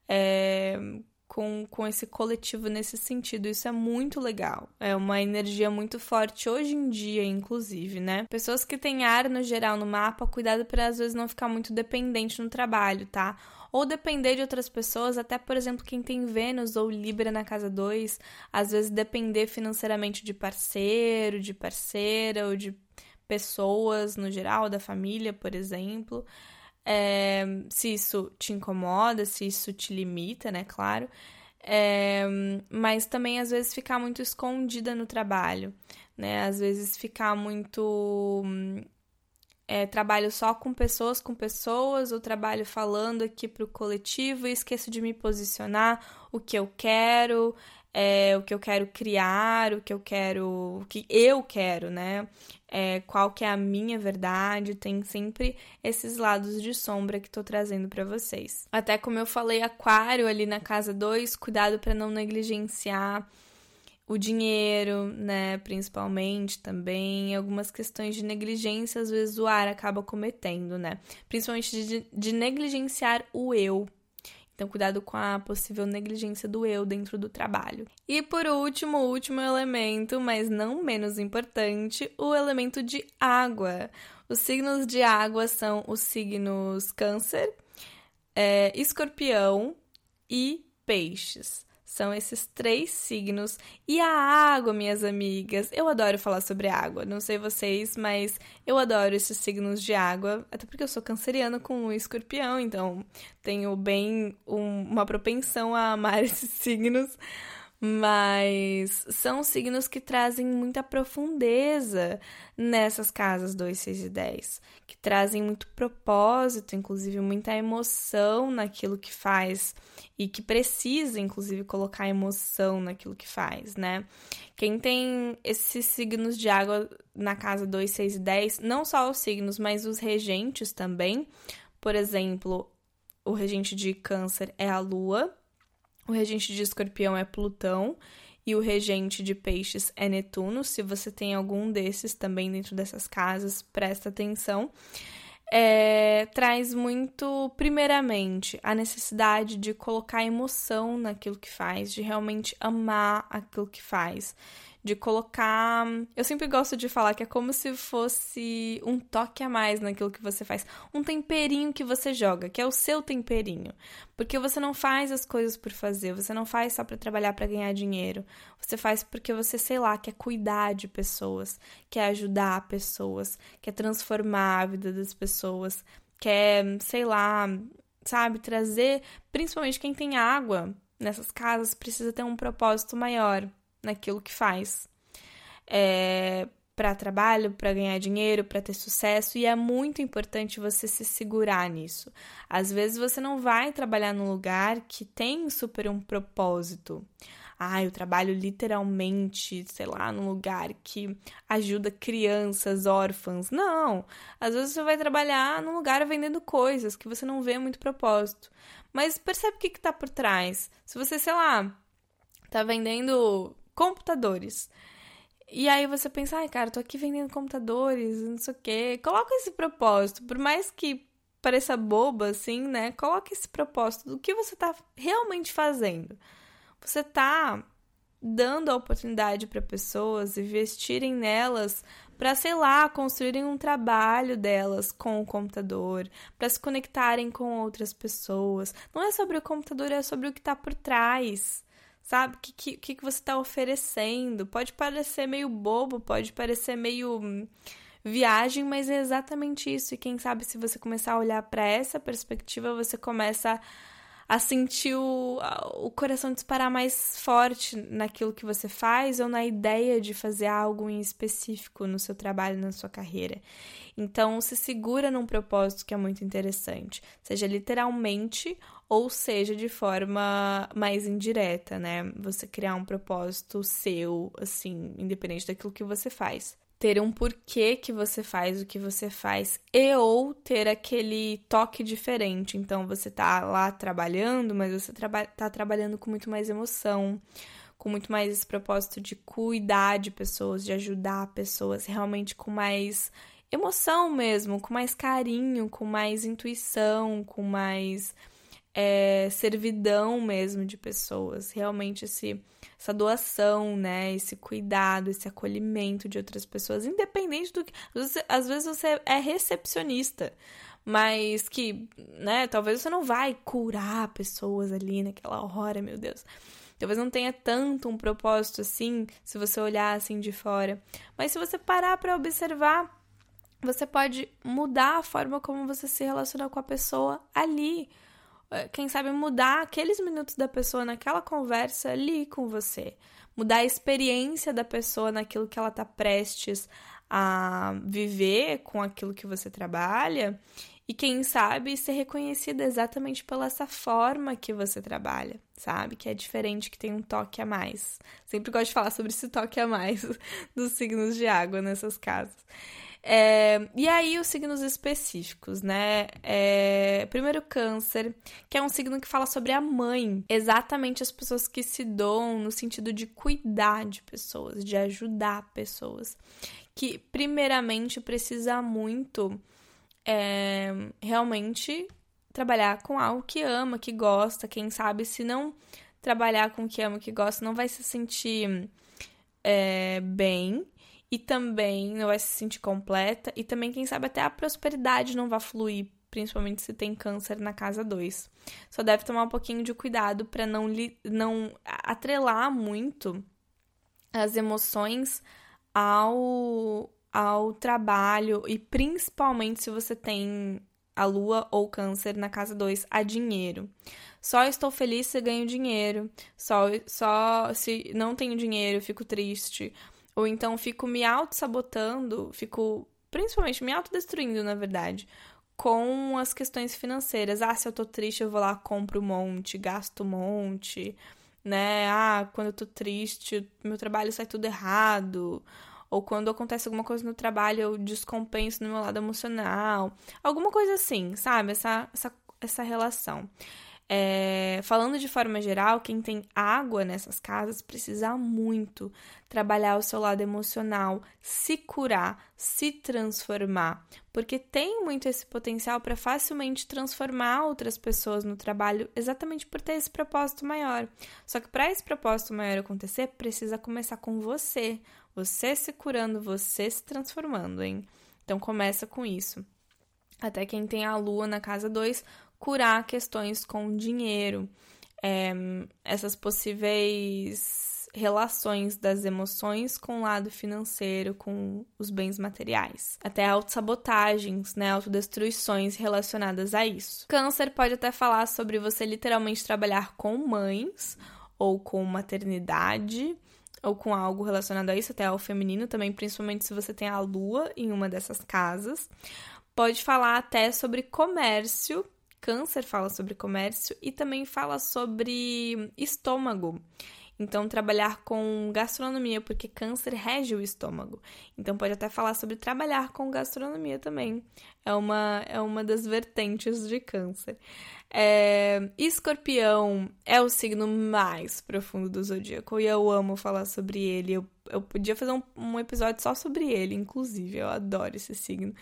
é, com, com esse coletivo nesse sentido. Isso é muito legal. É uma energia muito forte hoje em dia, inclusive, né? Pessoas que têm ar no geral no mapa, cuidado para às vezes não ficar muito dependente no trabalho, tá? Ou depender de outras pessoas, até por exemplo, quem tem Vênus ou Libra na casa 2, às vezes depender financeiramente de parceiro, de parceira ou de pessoas no geral, da família, por exemplo é, se isso te incomoda, se isso te limita, né? Claro. É, mas também às vezes ficar muito escondida no trabalho, né? Às vezes ficar muito é, trabalho só com pessoas com pessoas, ou trabalho falando aqui para o coletivo e esqueço de me posicionar o que eu quero, é, o que eu quero criar, o que eu quero, o que eu quero, né? É, qual que é a minha verdade, tem sempre esses lados de sombra que tô trazendo para vocês. Até como eu falei, aquário ali na casa 2, cuidado para não negligenciar o dinheiro, né, principalmente também, algumas questões de negligência às vezes o ar acaba cometendo, né? Principalmente de, de negligenciar o eu, então, cuidado com a possível negligência do eu dentro do trabalho. E por último, último elemento, mas não menos importante, o elemento de água. Os signos de água são os signos Câncer, é, escorpião e peixes. São esses três signos. E a água, minhas amigas. Eu adoro falar sobre água. Não sei vocês, mas eu adoro esses signos de água. Até porque eu sou canceriana com um escorpião, então tenho bem um, uma propensão a amar [LAUGHS] esses signos mas são signos que trazem muita profundeza nessas casas 2, 6 e 10, que trazem muito propósito, inclusive muita emoção naquilo que faz e que precisa, inclusive, colocar emoção naquilo que faz, né? Quem tem esses signos de água na casa 2, 6 e 10, não só os signos, mas os regentes também. Por exemplo, o regente de Câncer é a Lua o regente de escorpião é Plutão e o regente de peixes é Netuno. Se você tem algum desses também dentro dessas casas, presta atenção. É, traz muito, primeiramente, a necessidade de colocar emoção naquilo que faz, de realmente amar aquilo que faz, de colocar. Eu sempre gosto de falar que é como se fosse um toque a mais naquilo que você faz, um temperinho que você joga, que é o seu temperinho. Porque você não faz as coisas por fazer, você não faz só para trabalhar para ganhar dinheiro. Você faz porque você, sei lá, quer cuidar de pessoas, quer ajudar pessoas, quer transformar a vida das pessoas, quer, sei lá, sabe, trazer, principalmente quem tem água nessas casas precisa ter um propósito maior naquilo que faz. É, para trabalho, para ganhar dinheiro, para ter sucesso, e é muito importante você se segurar nisso. Às vezes você não vai trabalhar num lugar que tem super um propósito. Ah, eu trabalho literalmente, sei lá, num lugar que ajuda crianças órfãs. Não! Às vezes você vai trabalhar num lugar vendendo coisas que você não vê muito propósito. Mas percebe o que, que tá por trás. Se você, sei lá, tá vendendo computadores. E aí você pensa, ai, cara, tô aqui vendendo computadores, não sei o quê. Coloca esse propósito, por mais que pareça boba, assim, né? Coloca esse propósito do que você tá realmente fazendo. Você tá dando a oportunidade para pessoas investirem nelas para, sei lá, construírem um trabalho delas com o computador, para se conectarem com outras pessoas. Não é sobre o computador, é sobre o que está por trás sabe? O que, que, que você está oferecendo? Pode parecer meio bobo, pode parecer meio hum, viagem, mas é exatamente isso. E quem sabe se você começar a olhar para essa perspectiva, você começa a sentir o, o coração disparar mais forte naquilo que você faz ou na ideia de fazer algo em específico no seu trabalho, na sua carreira. Então, se segura num propósito que é muito interessante, seja literalmente ou seja de forma mais indireta, né? Você criar um propósito seu, assim, independente daquilo que você faz ter um porquê que você faz o que você faz e ou ter aquele toque diferente. Então você tá lá trabalhando, mas você traba tá trabalhando com muito mais emoção, com muito mais esse propósito de cuidar de pessoas, de ajudar pessoas, realmente com mais emoção mesmo, com mais carinho, com mais intuição, com mais é, servidão mesmo de pessoas, realmente esse, essa doação, né, esse cuidado, esse acolhimento de outras pessoas, independente do que. Às vezes você é recepcionista, mas que, né, talvez você não vai curar pessoas ali naquela hora, meu Deus. Talvez não tenha tanto um propósito assim, se você olhar assim de fora. Mas se você parar para observar, você pode mudar a forma como você se relaciona com a pessoa ali quem sabe mudar aqueles minutos da pessoa naquela conversa ali com você, mudar a experiência da pessoa naquilo que ela está prestes a viver com aquilo que você trabalha e quem sabe ser reconhecida exatamente pela essa forma que você trabalha, sabe? Que é diferente, que tem um toque a mais. Sempre gosto de falar sobre esse toque a mais [LAUGHS] dos signos de água nessas casas. É, e aí, os signos específicos, né? É, primeiro, Câncer, que é um signo que fala sobre a mãe. Exatamente as pessoas que se doam no sentido de cuidar de pessoas, de ajudar pessoas. Que, primeiramente, precisa muito é, realmente trabalhar com algo que ama, que gosta. Quem sabe, se não trabalhar com o que ama, que gosta, não vai se sentir é, bem e também não vai se sentir completa e também quem sabe até a prosperidade não vai fluir principalmente se tem câncer na casa 2. Só deve tomar um pouquinho de cuidado para não, não atrelar muito as emoções ao, ao trabalho e principalmente se você tem a lua ou câncer na casa 2 a dinheiro. Só estou feliz se ganho dinheiro, só, só se não tenho dinheiro, fico triste. Ou então fico me auto-sabotando, fico principalmente me autodestruindo, na verdade, com as questões financeiras. Ah, se eu tô triste, eu vou lá, compro um monte, gasto um monte, né? Ah, quando eu tô triste, meu trabalho sai tudo errado. Ou quando acontece alguma coisa no trabalho, eu descompenso no meu lado emocional. Alguma coisa assim, sabe? Essa, essa, essa relação. É, falando de forma geral, quem tem água nessas casas precisa muito trabalhar o seu lado emocional, se curar, se transformar, porque tem muito esse potencial para facilmente transformar outras pessoas no trabalho, exatamente por ter esse propósito maior. Só que para esse propósito maior acontecer, precisa começar com você, você se curando, você se transformando, hein? Então começa com isso. Até quem tem a lua na casa 2 curar questões com dinheiro, é, essas possíveis relações das emoções com o lado financeiro, com os bens materiais. Até autossabotagens, né, autodestruições relacionadas a isso. Câncer pode até falar sobre você literalmente trabalhar com mães ou com maternidade ou com algo relacionado a isso, até ao feminino também, principalmente se você tem a lua em uma dessas casas. Pode falar até sobre comércio Câncer fala sobre comércio e também fala sobre estômago. Então, trabalhar com gastronomia, porque câncer rege o estômago. Então, pode até falar sobre trabalhar com gastronomia também. É uma, é uma das vertentes de câncer. É, escorpião é o signo mais profundo do zodíaco e eu amo falar sobre ele. Eu, eu podia fazer um, um episódio só sobre ele, inclusive. Eu adoro esse signo.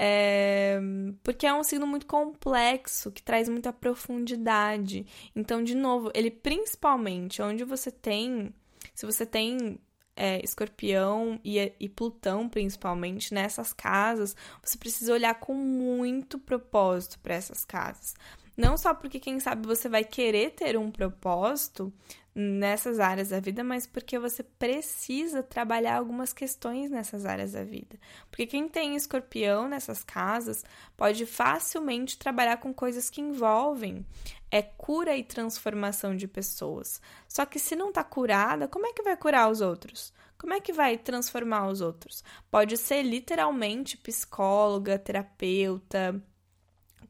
É, porque é um signo muito complexo, que traz muita profundidade. Então, de novo, ele principalmente, onde você tem. Se você tem é, escorpião e, e Plutão, principalmente, nessas casas, você precisa olhar com muito propósito para essas casas. Não só porque, quem sabe, você vai querer ter um propósito nessas áreas da vida, mas porque você precisa trabalhar algumas questões nessas áreas da vida. Porque quem tem escorpião nessas casas pode facilmente trabalhar com coisas que envolvem é cura e transformação de pessoas. Só que se não está curada, como é que vai curar os outros? Como é que vai transformar os outros? Pode ser literalmente psicóloga, terapeuta,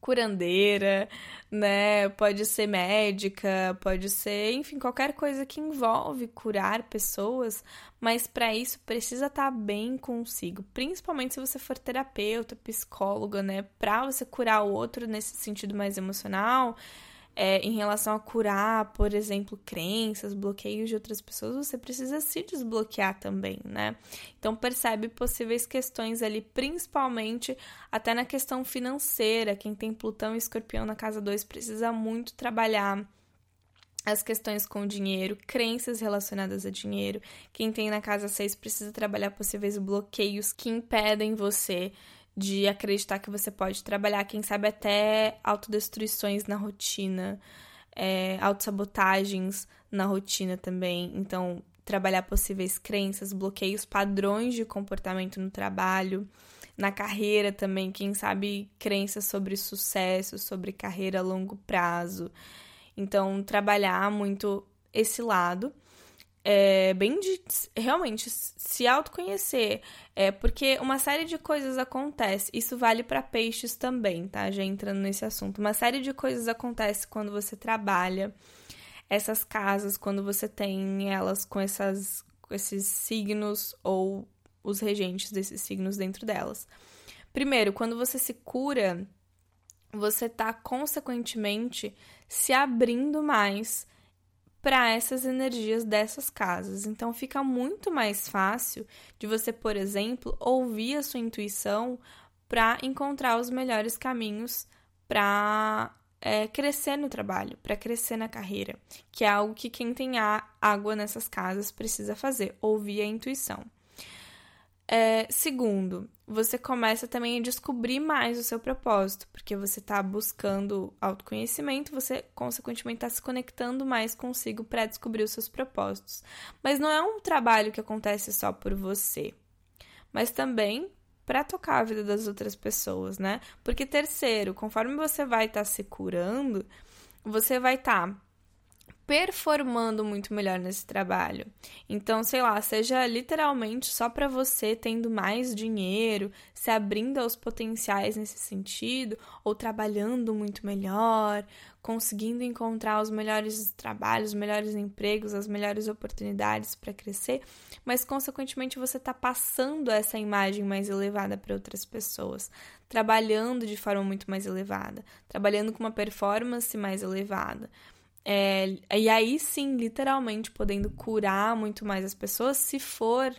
curandeira, né? Pode ser médica, pode ser, enfim, qualquer coisa que envolve curar pessoas, mas para isso precisa estar tá bem consigo, principalmente se você for terapeuta, psicóloga, né? Para você curar o outro nesse sentido mais emocional, é, em relação a curar, por exemplo, crenças, bloqueios de outras pessoas, você precisa se desbloquear também, né? Então percebe possíveis questões ali, principalmente até na questão financeira. Quem tem Plutão e Escorpião na casa 2 precisa muito trabalhar as questões com dinheiro, crenças relacionadas a dinheiro. Quem tem na casa 6 precisa trabalhar possíveis bloqueios que impedem você de acreditar que você pode trabalhar, quem sabe até autodestruições na rotina, é, autossabotagens na rotina também. Então, trabalhar possíveis crenças, bloqueios, padrões de comportamento no trabalho, na carreira também, quem sabe crenças sobre sucesso, sobre carreira a longo prazo. Então, trabalhar muito esse lado é, bem de realmente se autoconhecer, é, porque uma série de coisas acontece. Isso vale para peixes também, tá? Já entrando nesse assunto. Uma série de coisas acontece quando você trabalha essas casas, quando você tem elas com essas com esses signos ou os regentes desses signos dentro delas. Primeiro, quando você se cura, você tá consequentemente se abrindo mais para essas energias dessas casas. Então fica muito mais fácil de você, por exemplo, ouvir a sua intuição para encontrar os melhores caminhos para é, crescer no trabalho, para crescer na carreira, que é algo que quem tem água nessas casas precisa fazer, ouvir a intuição. É, segundo, você começa também a descobrir mais o seu propósito, porque você está buscando autoconhecimento, você consequentemente está se conectando mais consigo para descobrir os seus propósitos. Mas não é um trabalho que acontece só por você, mas também para tocar a vida das outras pessoas, né? Porque terceiro, conforme você vai estar tá se curando, você vai estar tá performando muito melhor nesse trabalho. Então, sei lá, seja literalmente só para você tendo mais dinheiro, se abrindo aos potenciais nesse sentido, ou trabalhando muito melhor, conseguindo encontrar os melhores trabalhos, os melhores empregos, as melhores oportunidades para crescer, mas consequentemente você está passando essa imagem mais elevada para outras pessoas, trabalhando de forma muito mais elevada, trabalhando com uma performance mais elevada. É, e aí sim, literalmente podendo curar muito mais as pessoas, se for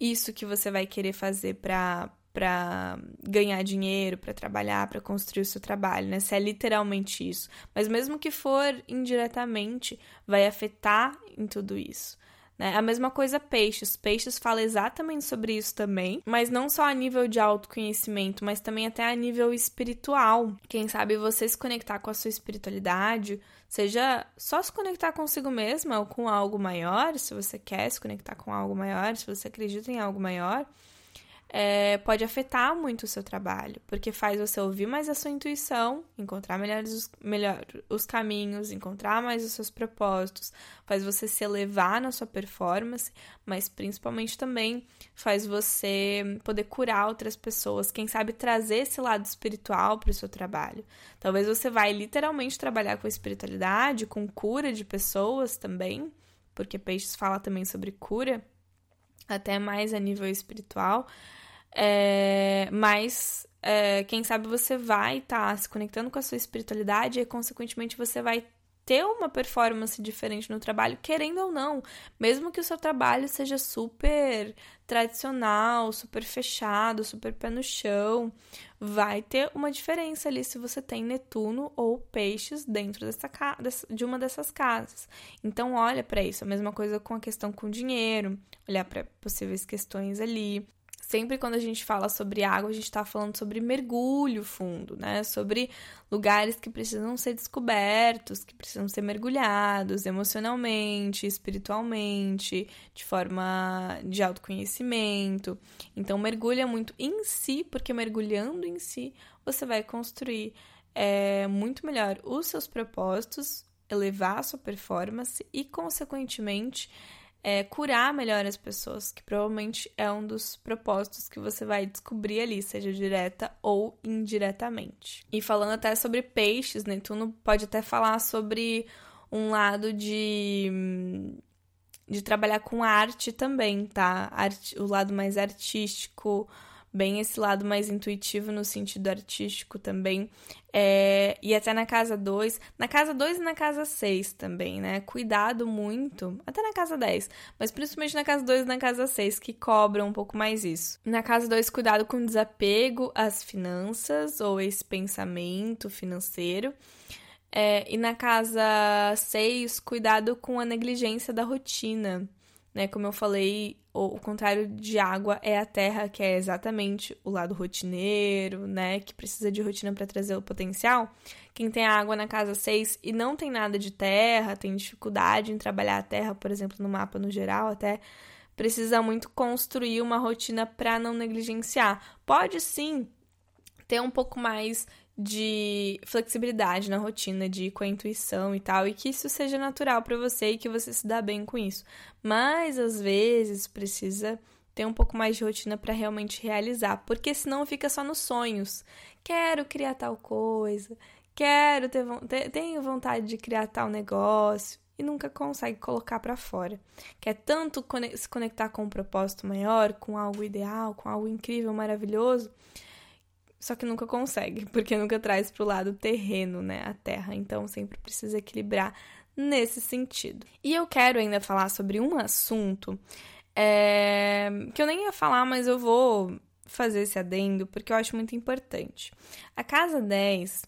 isso que você vai querer fazer para para ganhar dinheiro, para trabalhar, para construir o seu trabalho, né? Se é literalmente isso. Mas mesmo que for indiretamente, vai afetar em tudo isso. Né? A mesma coisa peixes. Peixes fala exatamente sobre isso também, mas não só a nível de autoconhecimento, mas também até a nível espiritual. Quem sabe você se conectar com a sua espiritualidade, seja só se conectar consigo mesma ou com algo maior, se você quer se conectar com algo maior, se você acredita em algo maior é, pode afetar muito o seu trabalho, porque faz você ouvir mais a sua intuição, encontrar melhores os, melhor os caminhos, encontrar mais os seus propósitos, faz você se elevar na sua performance, mas principalmente também faz você poder curar outras pessoas, quem sabe trazer esse lado espiritual para o seu trabalho. Talvez você vai literalmente trabalhar com espiritualidade, com cura de pessoas também, porque Peixes fala também sobre cura, até mais a nível espiritual. É, mas é, quem sabe você vai estar tá se conectando com a sua espiritualidade e, consequentemente, você vai ter uma performance diferente no trabalho, querendo ou não. Mesmo que o seu trabalho seja super tradicional, super fechado, super pé no chão, vai ter uma diferença ali se você tem Netuno ou Peixes dentro dessa de uma dessas casas. Então, olha para isso. A mesma coisa com a questão com dinheiro, olhar para possíveis questões ali. Sempre quando a gente fala sobre água, a gente está falando sobre mergulho fundo, né? Sobre lugares que precisam ser descobertos, que precisam ser mergulhados emocionalmente, espiritualmente, de forma de autoconhecimento. Então, mergulha muito em si, porque mergulhando em si, você vai construir é, muito melhor os seus propósitos, elevar a sua performance e, consequentemente, é, curar melhor as pessoas, que provavelmente é um dos propósitos que você vai descobrir ali, seja direta ou indiretamente. E falando até sobre peixes, Netuno né, pode até falar sobre um lado de de trabalhar com arte também, tá? Arte, o lado mais artístico, bem esse lado mais intuitivo no sentido artístico também. É, e até na casa 2, na casa 2 e na casa 6 também, né? Cuidado muito, até na casa 10, mas principalmente na casa 2 e na casa 6, que cobram um pouco mais isso. Na casa 2, cuidado com desapego às finanças ou esse pensamento financeiro. É, e na casa 6, cuidado com a negligência da rotina né? Como eu falei, o, contrário de água é a terra, que é exatamente o lado rotineiro, né? Que precisa de rotina para trazer o potencial. Quem tem água na casa 6 e não tem nada de terra, tem dificuldade em trabalhar a terra, por exemplo, no mapa no geral, até precisa muito construir uma rotina para não negligenciar. Pode sim ter um pouco mais de flexibilidade na rotina, de ir com a intuição e tal, e que isso seja natural para você e que você se dá bem com isso. Mas às vezes precisa ter um pouco mais de rotina para realmente realizar, porque senão fica só nos sonhos. Quero criar tal coisa, quero ter, tenho vontade de criar tal negócio e nunca consegue colocar para fora. Quer tanto se conectar com um propósito maior, com algo ideal, com algo incrível, maravilhoso, só que nunca consegue, [LAUGHS] porque nunca traz para o lado terreno, né, a terra. Então sempre precisa equilibrar nesse sentido. E eu quero ainda falar sobre um assunto é, que eu nem ia falar, mas eu vou fazer esse adendo porque eu acho muito importante. A casa 10,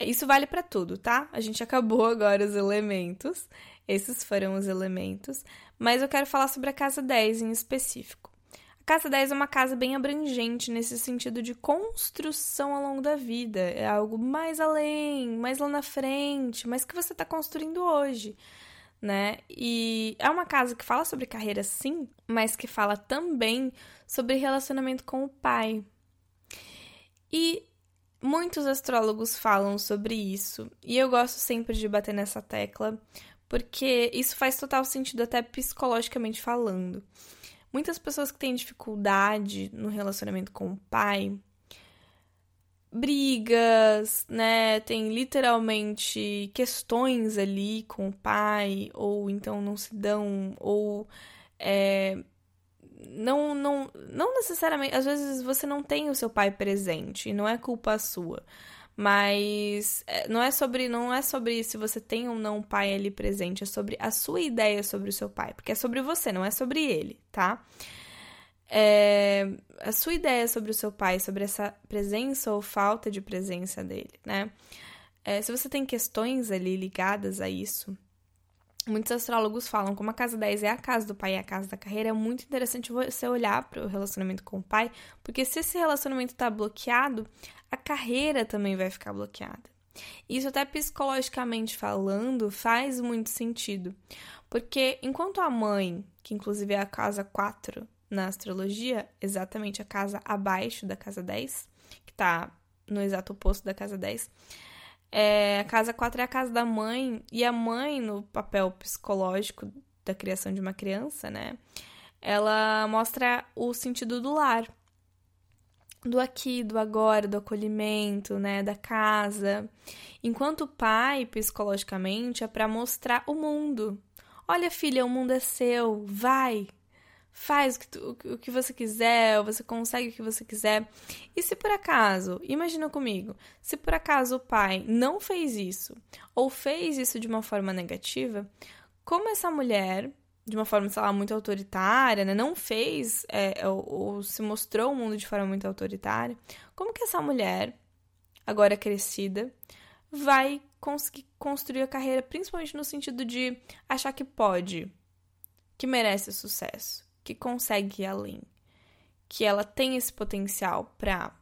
isso vale para tudo, tá? A gente [LAUGHS] acabou agora os elementos, esses foram os elementos, mas eu quero falar sobre a casa 10 em específico. A casa 10 é uma casa bem abrangente nesse sentido de construção ao longo da vida. É algo mais além, mais lá na frente, mas que você está construindo hoje, né? E é uma casa que fala sobre carreira, sim, mas que fala também sobre relacionamento com o pai. E muitos astrólogos falam sobre isso, e eu gosto sempre de bater nessa tecla, porque isso faz total sentido, até psicologicamente falando. Muitas pessoas que têm dificuldade no relacionamento com o pai, brigas, né? Tem literalmente questões ali com o pai, ou então não se dão, ou é, não, não, não necessariamente. Às vezes você não tem o seu pai presente, e não é culpa sua. Mas é, não é sobre não é sobre se você tem ou não um pai ali presente, é sobre a sua ideia sobre o seu pai, porque é sobre você, não é sobre ele, tá? É, a sua ideia sobre o seu pai, sobre essa presença ou falta de presença dele, né? É, se você tem questões ali ligadas a isso, muitos astrólogos falam como a casa 10 é a casa do pai e a casa da carreira, é muito interessante você olhar para o relacionamento com o pai, porque se esse relacionamento está bloqueado, a carreira também vai ficar bloqueada. Isso, até psicologicamente falando, faz muito sentido. Porque enquanto a mãe, que inclusive é a casa 4 na astrologia, exatamente a casa abaixo da casa 10, que está no exato oposto da casa 10, é, a casa 4 é a casa da mãe, e a mãe, no papel psicológico da criação de uma criança, né? Ela mostra o sentido do lar do aqui, do agora, do acolhimento, né, da casa. Enquanto o pai, psicologicamente, é para mostrar o mundo. Olha, filha, o mundo é seu, vai. Faz o que, tu, o que você quiser, você consegue o que você quiser. E se por acaso, imagina comigo, se por acaso o pai não fez isso, ou fez isso de uma forma negativa, como essa mulher de uma forma, sei lá, muito autoritária, né? Não fez é, ou, ou, se mostrou o mundo de forma muito autoritária. Como que essa mulher, agora crescida, vai conseguir construir a carreira, principalmente no sentido de achar que pode, que merece sucesso, que consegue ir além, que ela tem esse potencial para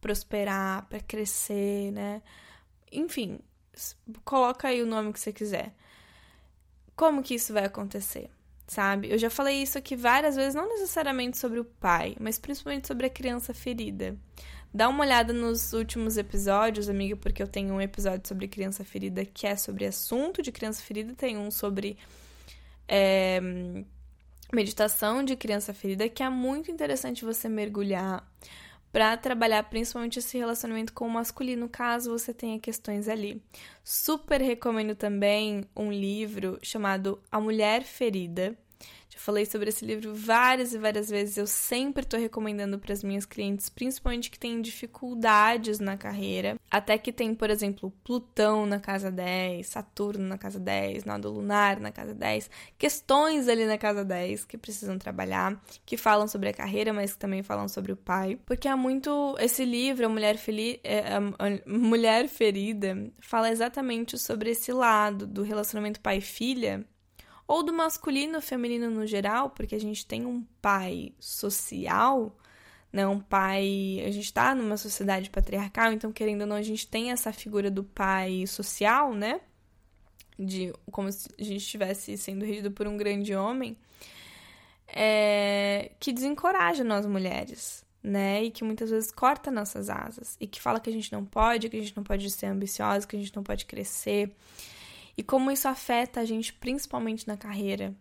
prosperar, para crescer, né? Enfim, coloca aí o nome que você quiser. Como que isso vai acontecer? Sabe? Eu já falei isso aqui várias vezes, não necessariamente sobre o pai, mas principalmente sobre a criança ferida. Dá uma olhada nos últimos episódios, amiga, porque eu tenho um episódio sobre criança ferida que é sobre assunto de criança ferida, tem um sobre é, meditação de criança ferida, que é muito interessante você mergulhar para trabalhar principalmente esse relacionamento com o masculino, caso você tenha questões ali. Super recomendo também um livro chamado A Mulher Ferida, já falei sobre esse livro várias e várias vezes. Eu sempre estou recomendando para as minhas clientes, principalmente que têm dificuldades na carreira. Até que tem, por exemplo, Plutão na casa 10, Saturno na casa 10, Nodo Lunar na casa 10, questões ali na casa 10 que precisam trabalhar, que falam sobre a carreira, mas que também falam sobre o pai. Porque há muito. Esse livro, A Mulher, Feli... É, Mulher Ferida, fala exatamente sobre esse lado do relacionamento pai-filha ou do masculino feminino no geral, porque a gente tem um pai social, né, um pai, a gente está numa sociedade patriarcal, então querendo ou não a gente tem essa figura do pai social, né, de como se a gente estivesse sendo regido por um grande homem, é, que desencoraja nós mulheres, né? E que muitas vezes corta nossas asas e que fala que a gente não pode, que a gente não pode ser ambiciosa, que a gente não pode crescer, e como isso afeta a gente principalmente na carreira.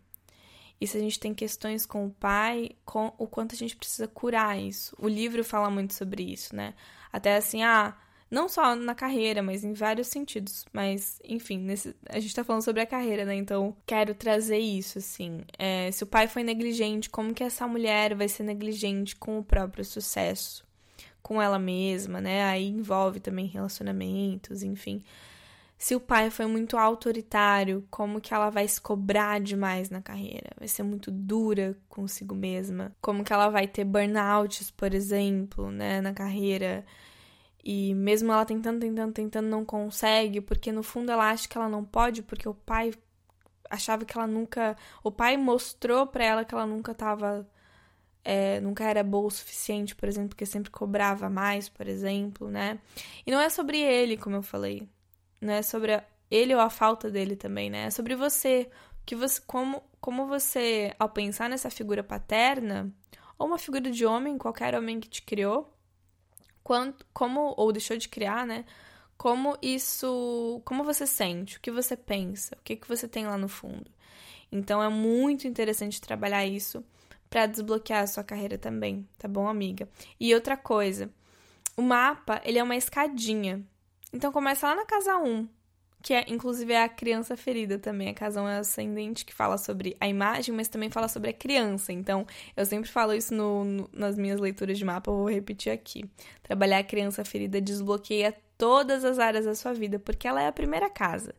E se a gente tem questões com o pai, com o quanto a gente precisa curar isso. O livro fala muito sobre isso, né? Até assim, ah, não só na carreira, mas em vários sentidos. Mas, enfim, nesse, a gente tá falando sobre a carreira, né? Então, quero trazer isso, assim. É, se o pai foi negligente, como que essa mulher vai ser negligente com o próprio sucesso? Com ela mesma, né? Aí envolve também relacionamentos, enfim se o pai foi muito autoritário, como que ela vai se cobrar demais na carreira? Vai ser muito dura consigo mesma? Como que ela vai ter burnouts, por exemplo, né, na carreira? E mesmo ela tentando, tentando, tentando, não consegue, porque no fundo ela acha que ela não pode, porque o pai achava que ela nunca. O pai mostrou para ela que ela nunca estava é, nunca era boa o suficiente, por exemplo, porque sempre cobrava mais, por exemplo, né? E não é sobre ele, como eu falei. Não é sobre a, ele ou a falta dele também, né? É sobre você. Que você como, como você, ao pensar nessa figura paterna, ou uma figura de homem, qualquer homem que te criou, quanto, como, ou deixou de criar, né? Como isso. Como você sente, o que você pensa, o que, que você tem lá no fundo. Então é muito interessante trabalhar isso para desbloquear a sua carreira também, tá bom, amiga? E outra coisa, o mapa, ele é uma escadinha. Então começa lá na casa 1, que é inclusive é a criança ferida também. A casa 1 é ascendente que fala sobre a imagem, mas também fala sobre a criança. Então, eu sempre falo isso no, no, nas minhas leituras de mapa, eu vou repetir aqui. Trabalhar a criança ferida desbloqueia todas as áreas da sua vida, porque ela é a primeira casa.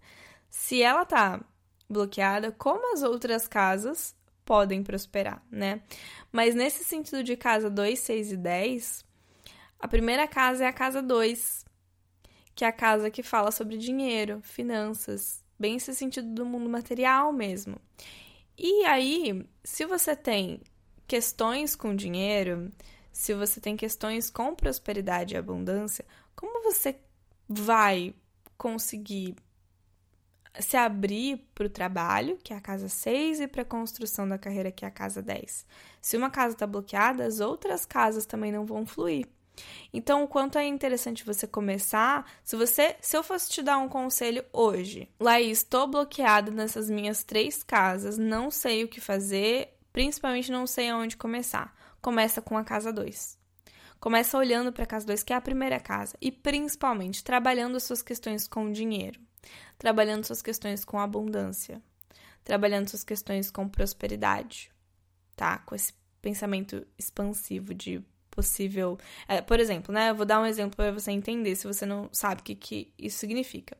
Se ela tá bloqueada, como as outras casas podem prosperar, né? Mas nesse sentido de casa 2, 6 e 10, a primeira casa é a casa 2, que é a casa que fala sobre dinheiro, finanças, bem esse sentido do mundo material mesmo. E aí, se você tem questões com dinheiro, se você tem questões com prosperidade e abundância, como você vai conseguir se abrir para o trabalho, que é a casa 6, e para a construção da carreira, que é a casa 10. Se uma casa está bloqueada, as outras casas também não vão fluir. Então, o quanto é interessante você começar, se você, se eu fosse te dar um conselho hoje, Laís, estou bloqueada nessas minhas três casas, não sei o que fazer, principalmente não sei aonde começar. Começa com a casa 2. Começa olhando para a casa 2, que é a primeira casa, e principalmente trabalhando as suas questões com dinheiro trabalhando suas questões com abundância, trabalhando suas questões com prosperidade, tá? Com esse pensamento expansivo de possível. É, por exemplo, né? Eu vou dar um exemplo para você entender se você não sabe o que, que isso significa.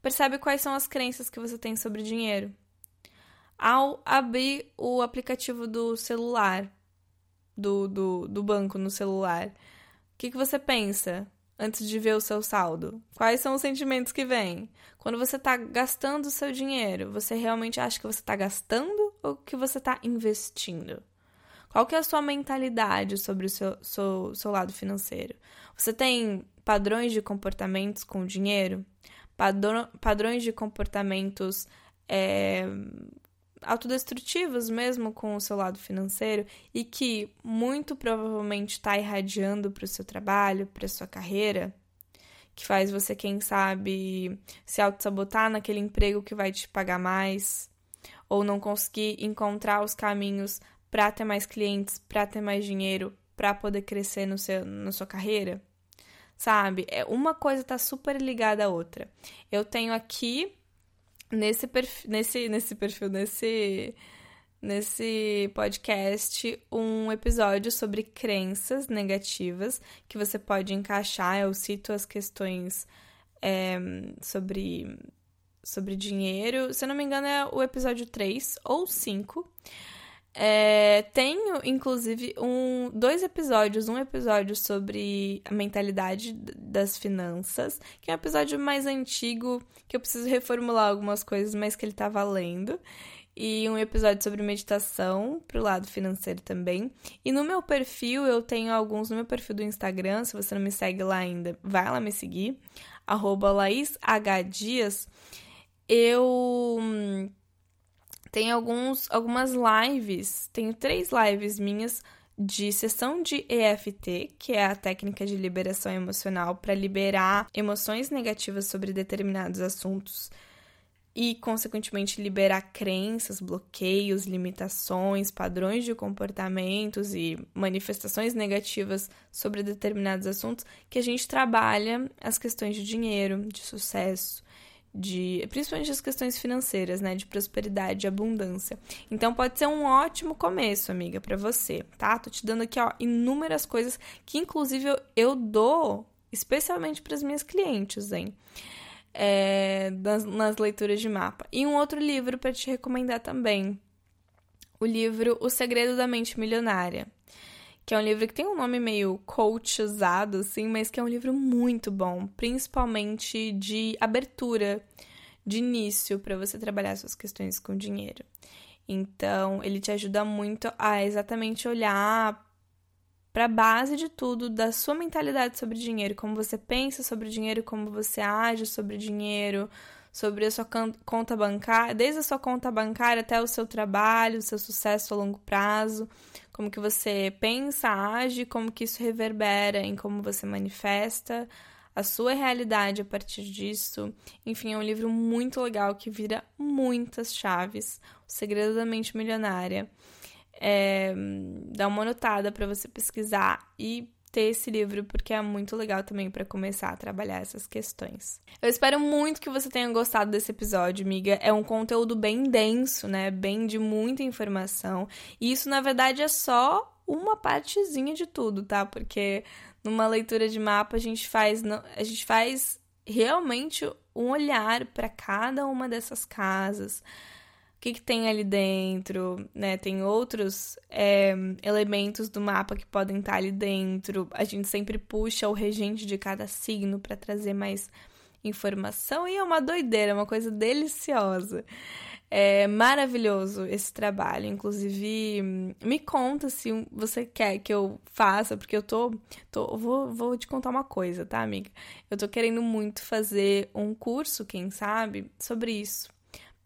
Percebe quais são as crenças que você tem sobre dinheiro. Ao abrir o aplicativo do celular, do, do, do banco no celular, o que, que você pensa? antes de ver o seu saldo? Quais são os sentimentos que vêm? Quando você está gastando o seu dinheiro, você realmente acha que você está gastando ou que você está investindo? Qual que é a sua mentalidade sobre o seu, seu, seu lado financeiro? Você tem padrões de comportamentos com o dinheiro? Padrão, padrões de comportamentos é, autodestrutivos mesmo com o seu lado financeiro e que muito provavelmente está irradiando para o seu trabalho, para a sua carreira, que faz você, quem sabe, se auto-sabotar naquele emprego que vai te pagar mais, ou não conseguir encontrar os caminhos para ter mais clientes, para ter mais dinheiro, para poder crescer no seu, na sua carreira. Sabe? É uma coisa está super ligada à outra. Eu tenho aqui nesse perfil, nesse, nesse perfil, nesse, nesse podcast, um episódio sobre crenças negativas que você pode encaixar. Eu cito as questões é, sobre, sobre dinheiro. Se eu não me engano, é o episódio 3 ou 5. É, tenho, inclusive, um, dois episódios. Um episódio sobre a mentalidade das finanças, que é um episódio mais antigo, que eu preciso reformular algumas coisas, mas que ele tá valendo. E um episódio sobre meditação pro lado financeiro também. E no meu perfil, eu tenho alguns no meu perfil do Instagram. Se você não me segue lá ainda, vai lá me seguir. Arroba Laís H. Dias. Eu hum, tem alguns, algumas lives, tenho três lives minhas de sessão de EFT, que é a técnica de liberação emocional para liberar emoções negativas sobre determinados assuntos e, consequentemente, liberar crenças, bloqueios, limitações, padrões de comportamentos e manifestações negativas sobre determinados assuntos, que a gente trabalha as questões de dinheiro, de sucesso, de principalmente as questões financeiras, né, de prosperidade e abundância. Então pode ser um ótimo começo, amiga, para você, tá? Tô te dando aqui, ó, inúmeras coisas que inclusive eu, eu dou especialmente para as minhas clientes, hein? É, nas, nas leituras de mapa. E um outro livro para te recomendar também. O livro O Segredo da Mente Milionária que é um livro que tem um nome meio coachizado, assim, mas que é um livro muito bom, principalmente de abertura, de início, para você trabalhar suas questões com dinheiro. Então, ele te ajuda muito a exatamente olhar para a base de tudo da sua mentalidade sobre dinheiro, como você pensa sobre dinheiro, como você age sobre dinheiro, sobre a sua conta bancária, desde a sua conta bancária até o seu trabalho, o seu sucesso a longo prazo, como que você pensa, age, como que isso reverbera em como você manifesta a sua realidade a partir disso. Enfim, é um livro muito legal que vira muitas chaves. O Segredo da Mente Milionária. É, dá uma notada para você pesquisar e ter esse livro porque é muito legal também para começar a trabalhar essas questões. Eu espero muito que você tenha gostado desse episódio, amiga. É um conteúdo bem denso, né? Bem de muita informação. E isso na verdade é só uma partezinha de tudo, tá? Porque numa leitura de mapa a gente faz a gente faz realmente um olhar para cada uma dessas casas que, que tem ali dentro, né? Tem outros é, elementos do mapa que podem estar ali dentro. A gente sempre puxa o regente de cada signo para trazer mais informação e é uma doideira, uma coisa deliciosa. É maravilhoso esse trabalho. Inclusive, me conta se você quer que eu faça, porque eu tô. tô vou, vou te contar uma coisa, tá, amiga? Eu tô querendo muito fazer um curso, quem sabe, sobre isso,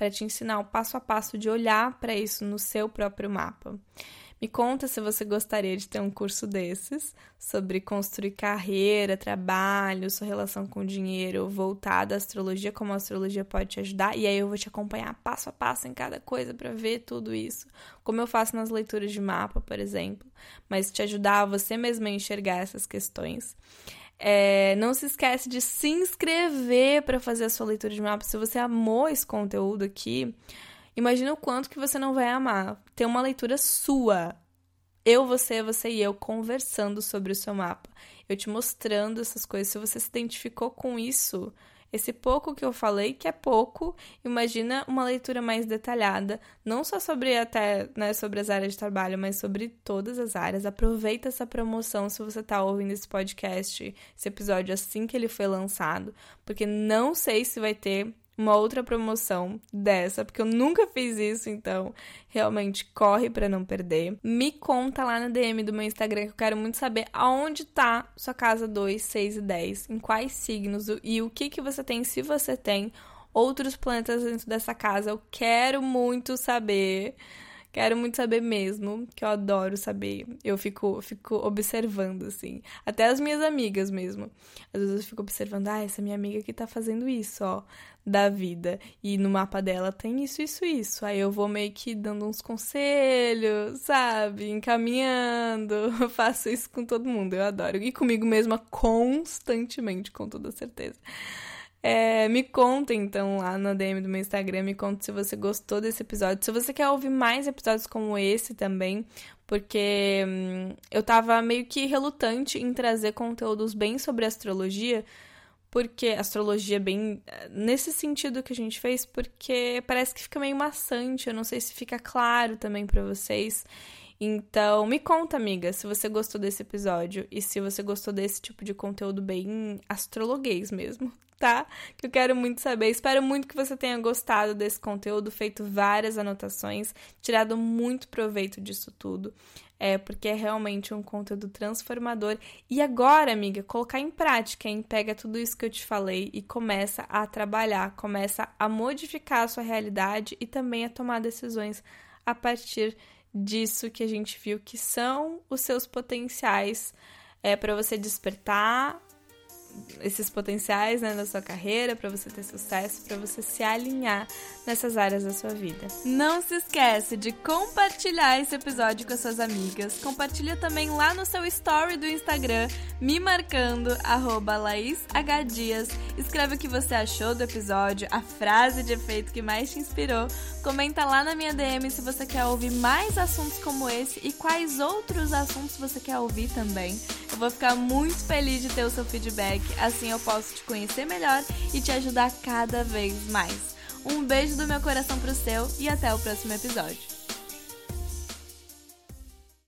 para te ensinar o passo a passo de olhar para isso no seu próprio mapa. Me conta se você gostaria de ter um curso desses sobre construir carreira, trabalho, sua relação com dinheiro, voltada à astrologia, como a astrologia pode te ajudar. E aí eu vou te acompanhar passo a passo em cada coisa para ver tudo isso, como eu faço nas leituras de mapa, por exemplo, mas te ajudar a você mesma a enxergar essas questões. É, não se esquece de se inscrever para fazer a sua leitura de mapa. Se você amou esse conteúdo aqui, Imagina o quanto que você não vai amar ter uma leitura sua. Eu, você, você e eu conversando sobre o seu mapa. Eu te mostrando essas coisas. Se você se identificou com isso, esse pouco que eu falei, que é pouco, imagina uma leitura mais detalhada, não só sobre até, né, sobre as áreas de trabalho, mas sobre todas as áreas. Aproveita essa promoção se você está ouvindo esse podcast, esse episódio assim que ele foi lançado, porque não sei se vai ter uma outra promoção dessa, porque eu nunca fiz isso, então realmente corre para não perder. Me conta lá na DM do meu Instagram que eu quero muito saber aonde tá sua casa 2, 6 e 10, em quais signos e o que que você tem, se você tem outros planetas dentro dessa casa. Eu quero muito saber. Quero muito saber mesmo, que eu adoro saber. Eu fico, fico observando, assim. Até as minhas amigas mesmo. Às vezes eu fico observando, ah, essa minha amiga que tá fazendo isso, ó, da vida. E no mapa dela tem isso, isso, isso. Aí eu vou meio que dando uns conselhos, sabe? Encaminhando. [LAUGHS] Faço isso com todo mundo, eu adoro. E comigo mesma constantemente, com toda certeza. É, me conta então lá na DM do meu Instagram, me conta se você gostou desse episódio. Se você quer ouvir mais episódios como esse também, porque hum, eu tava meio que relutante em trazer conteúdos bem sobre astrologia, porque astrologia bem nesse sentido que a gente fez, porque parece que fica meio maçante, eu não sei se fica claro também para vocês. Então, me conta, amiga, se você gostou desse episódio e se você gostou desse tipo de conteúdo bem astrologuês mesmo, tá? Que eu quero muito saber. Espero muito que você tenha gostado desse conteúdo, feito várias anotações, tirado muito proveito disso tudo. É, porque é realmente um conteúdo transformador. E agora, amiga, colocar em prática, hein? Pega tudo isso que eu te falei e começa a trabalhar, começa a modificar a sua realidade e também a tomar decisões a partir disso que a gente viu que são os seus potenciais é para você despertar esses potenciais né, na sua carreira, para você ter sucesso, para você se alinhar nessas áreas da sua vida. Não se esquece de compartilhar esse episódio com as suas amigas. Compartilha também lá no seu story do Instagram, me marcando, arroba LaísHDias. Escreve o que você achou do episódio, a frase de efeito que mais te inspirou. Comenta lá na minha DM se você quer ouvir mais assuntos como esse e quais outros assuntos você quer ouvir também. Eu vou ficar muito feliz de ter o seu feedback, assim eu posso te conhecer melhor e te ajudar cada vez mais. Um beijo do meu coração pro seu e até o próximo episódio.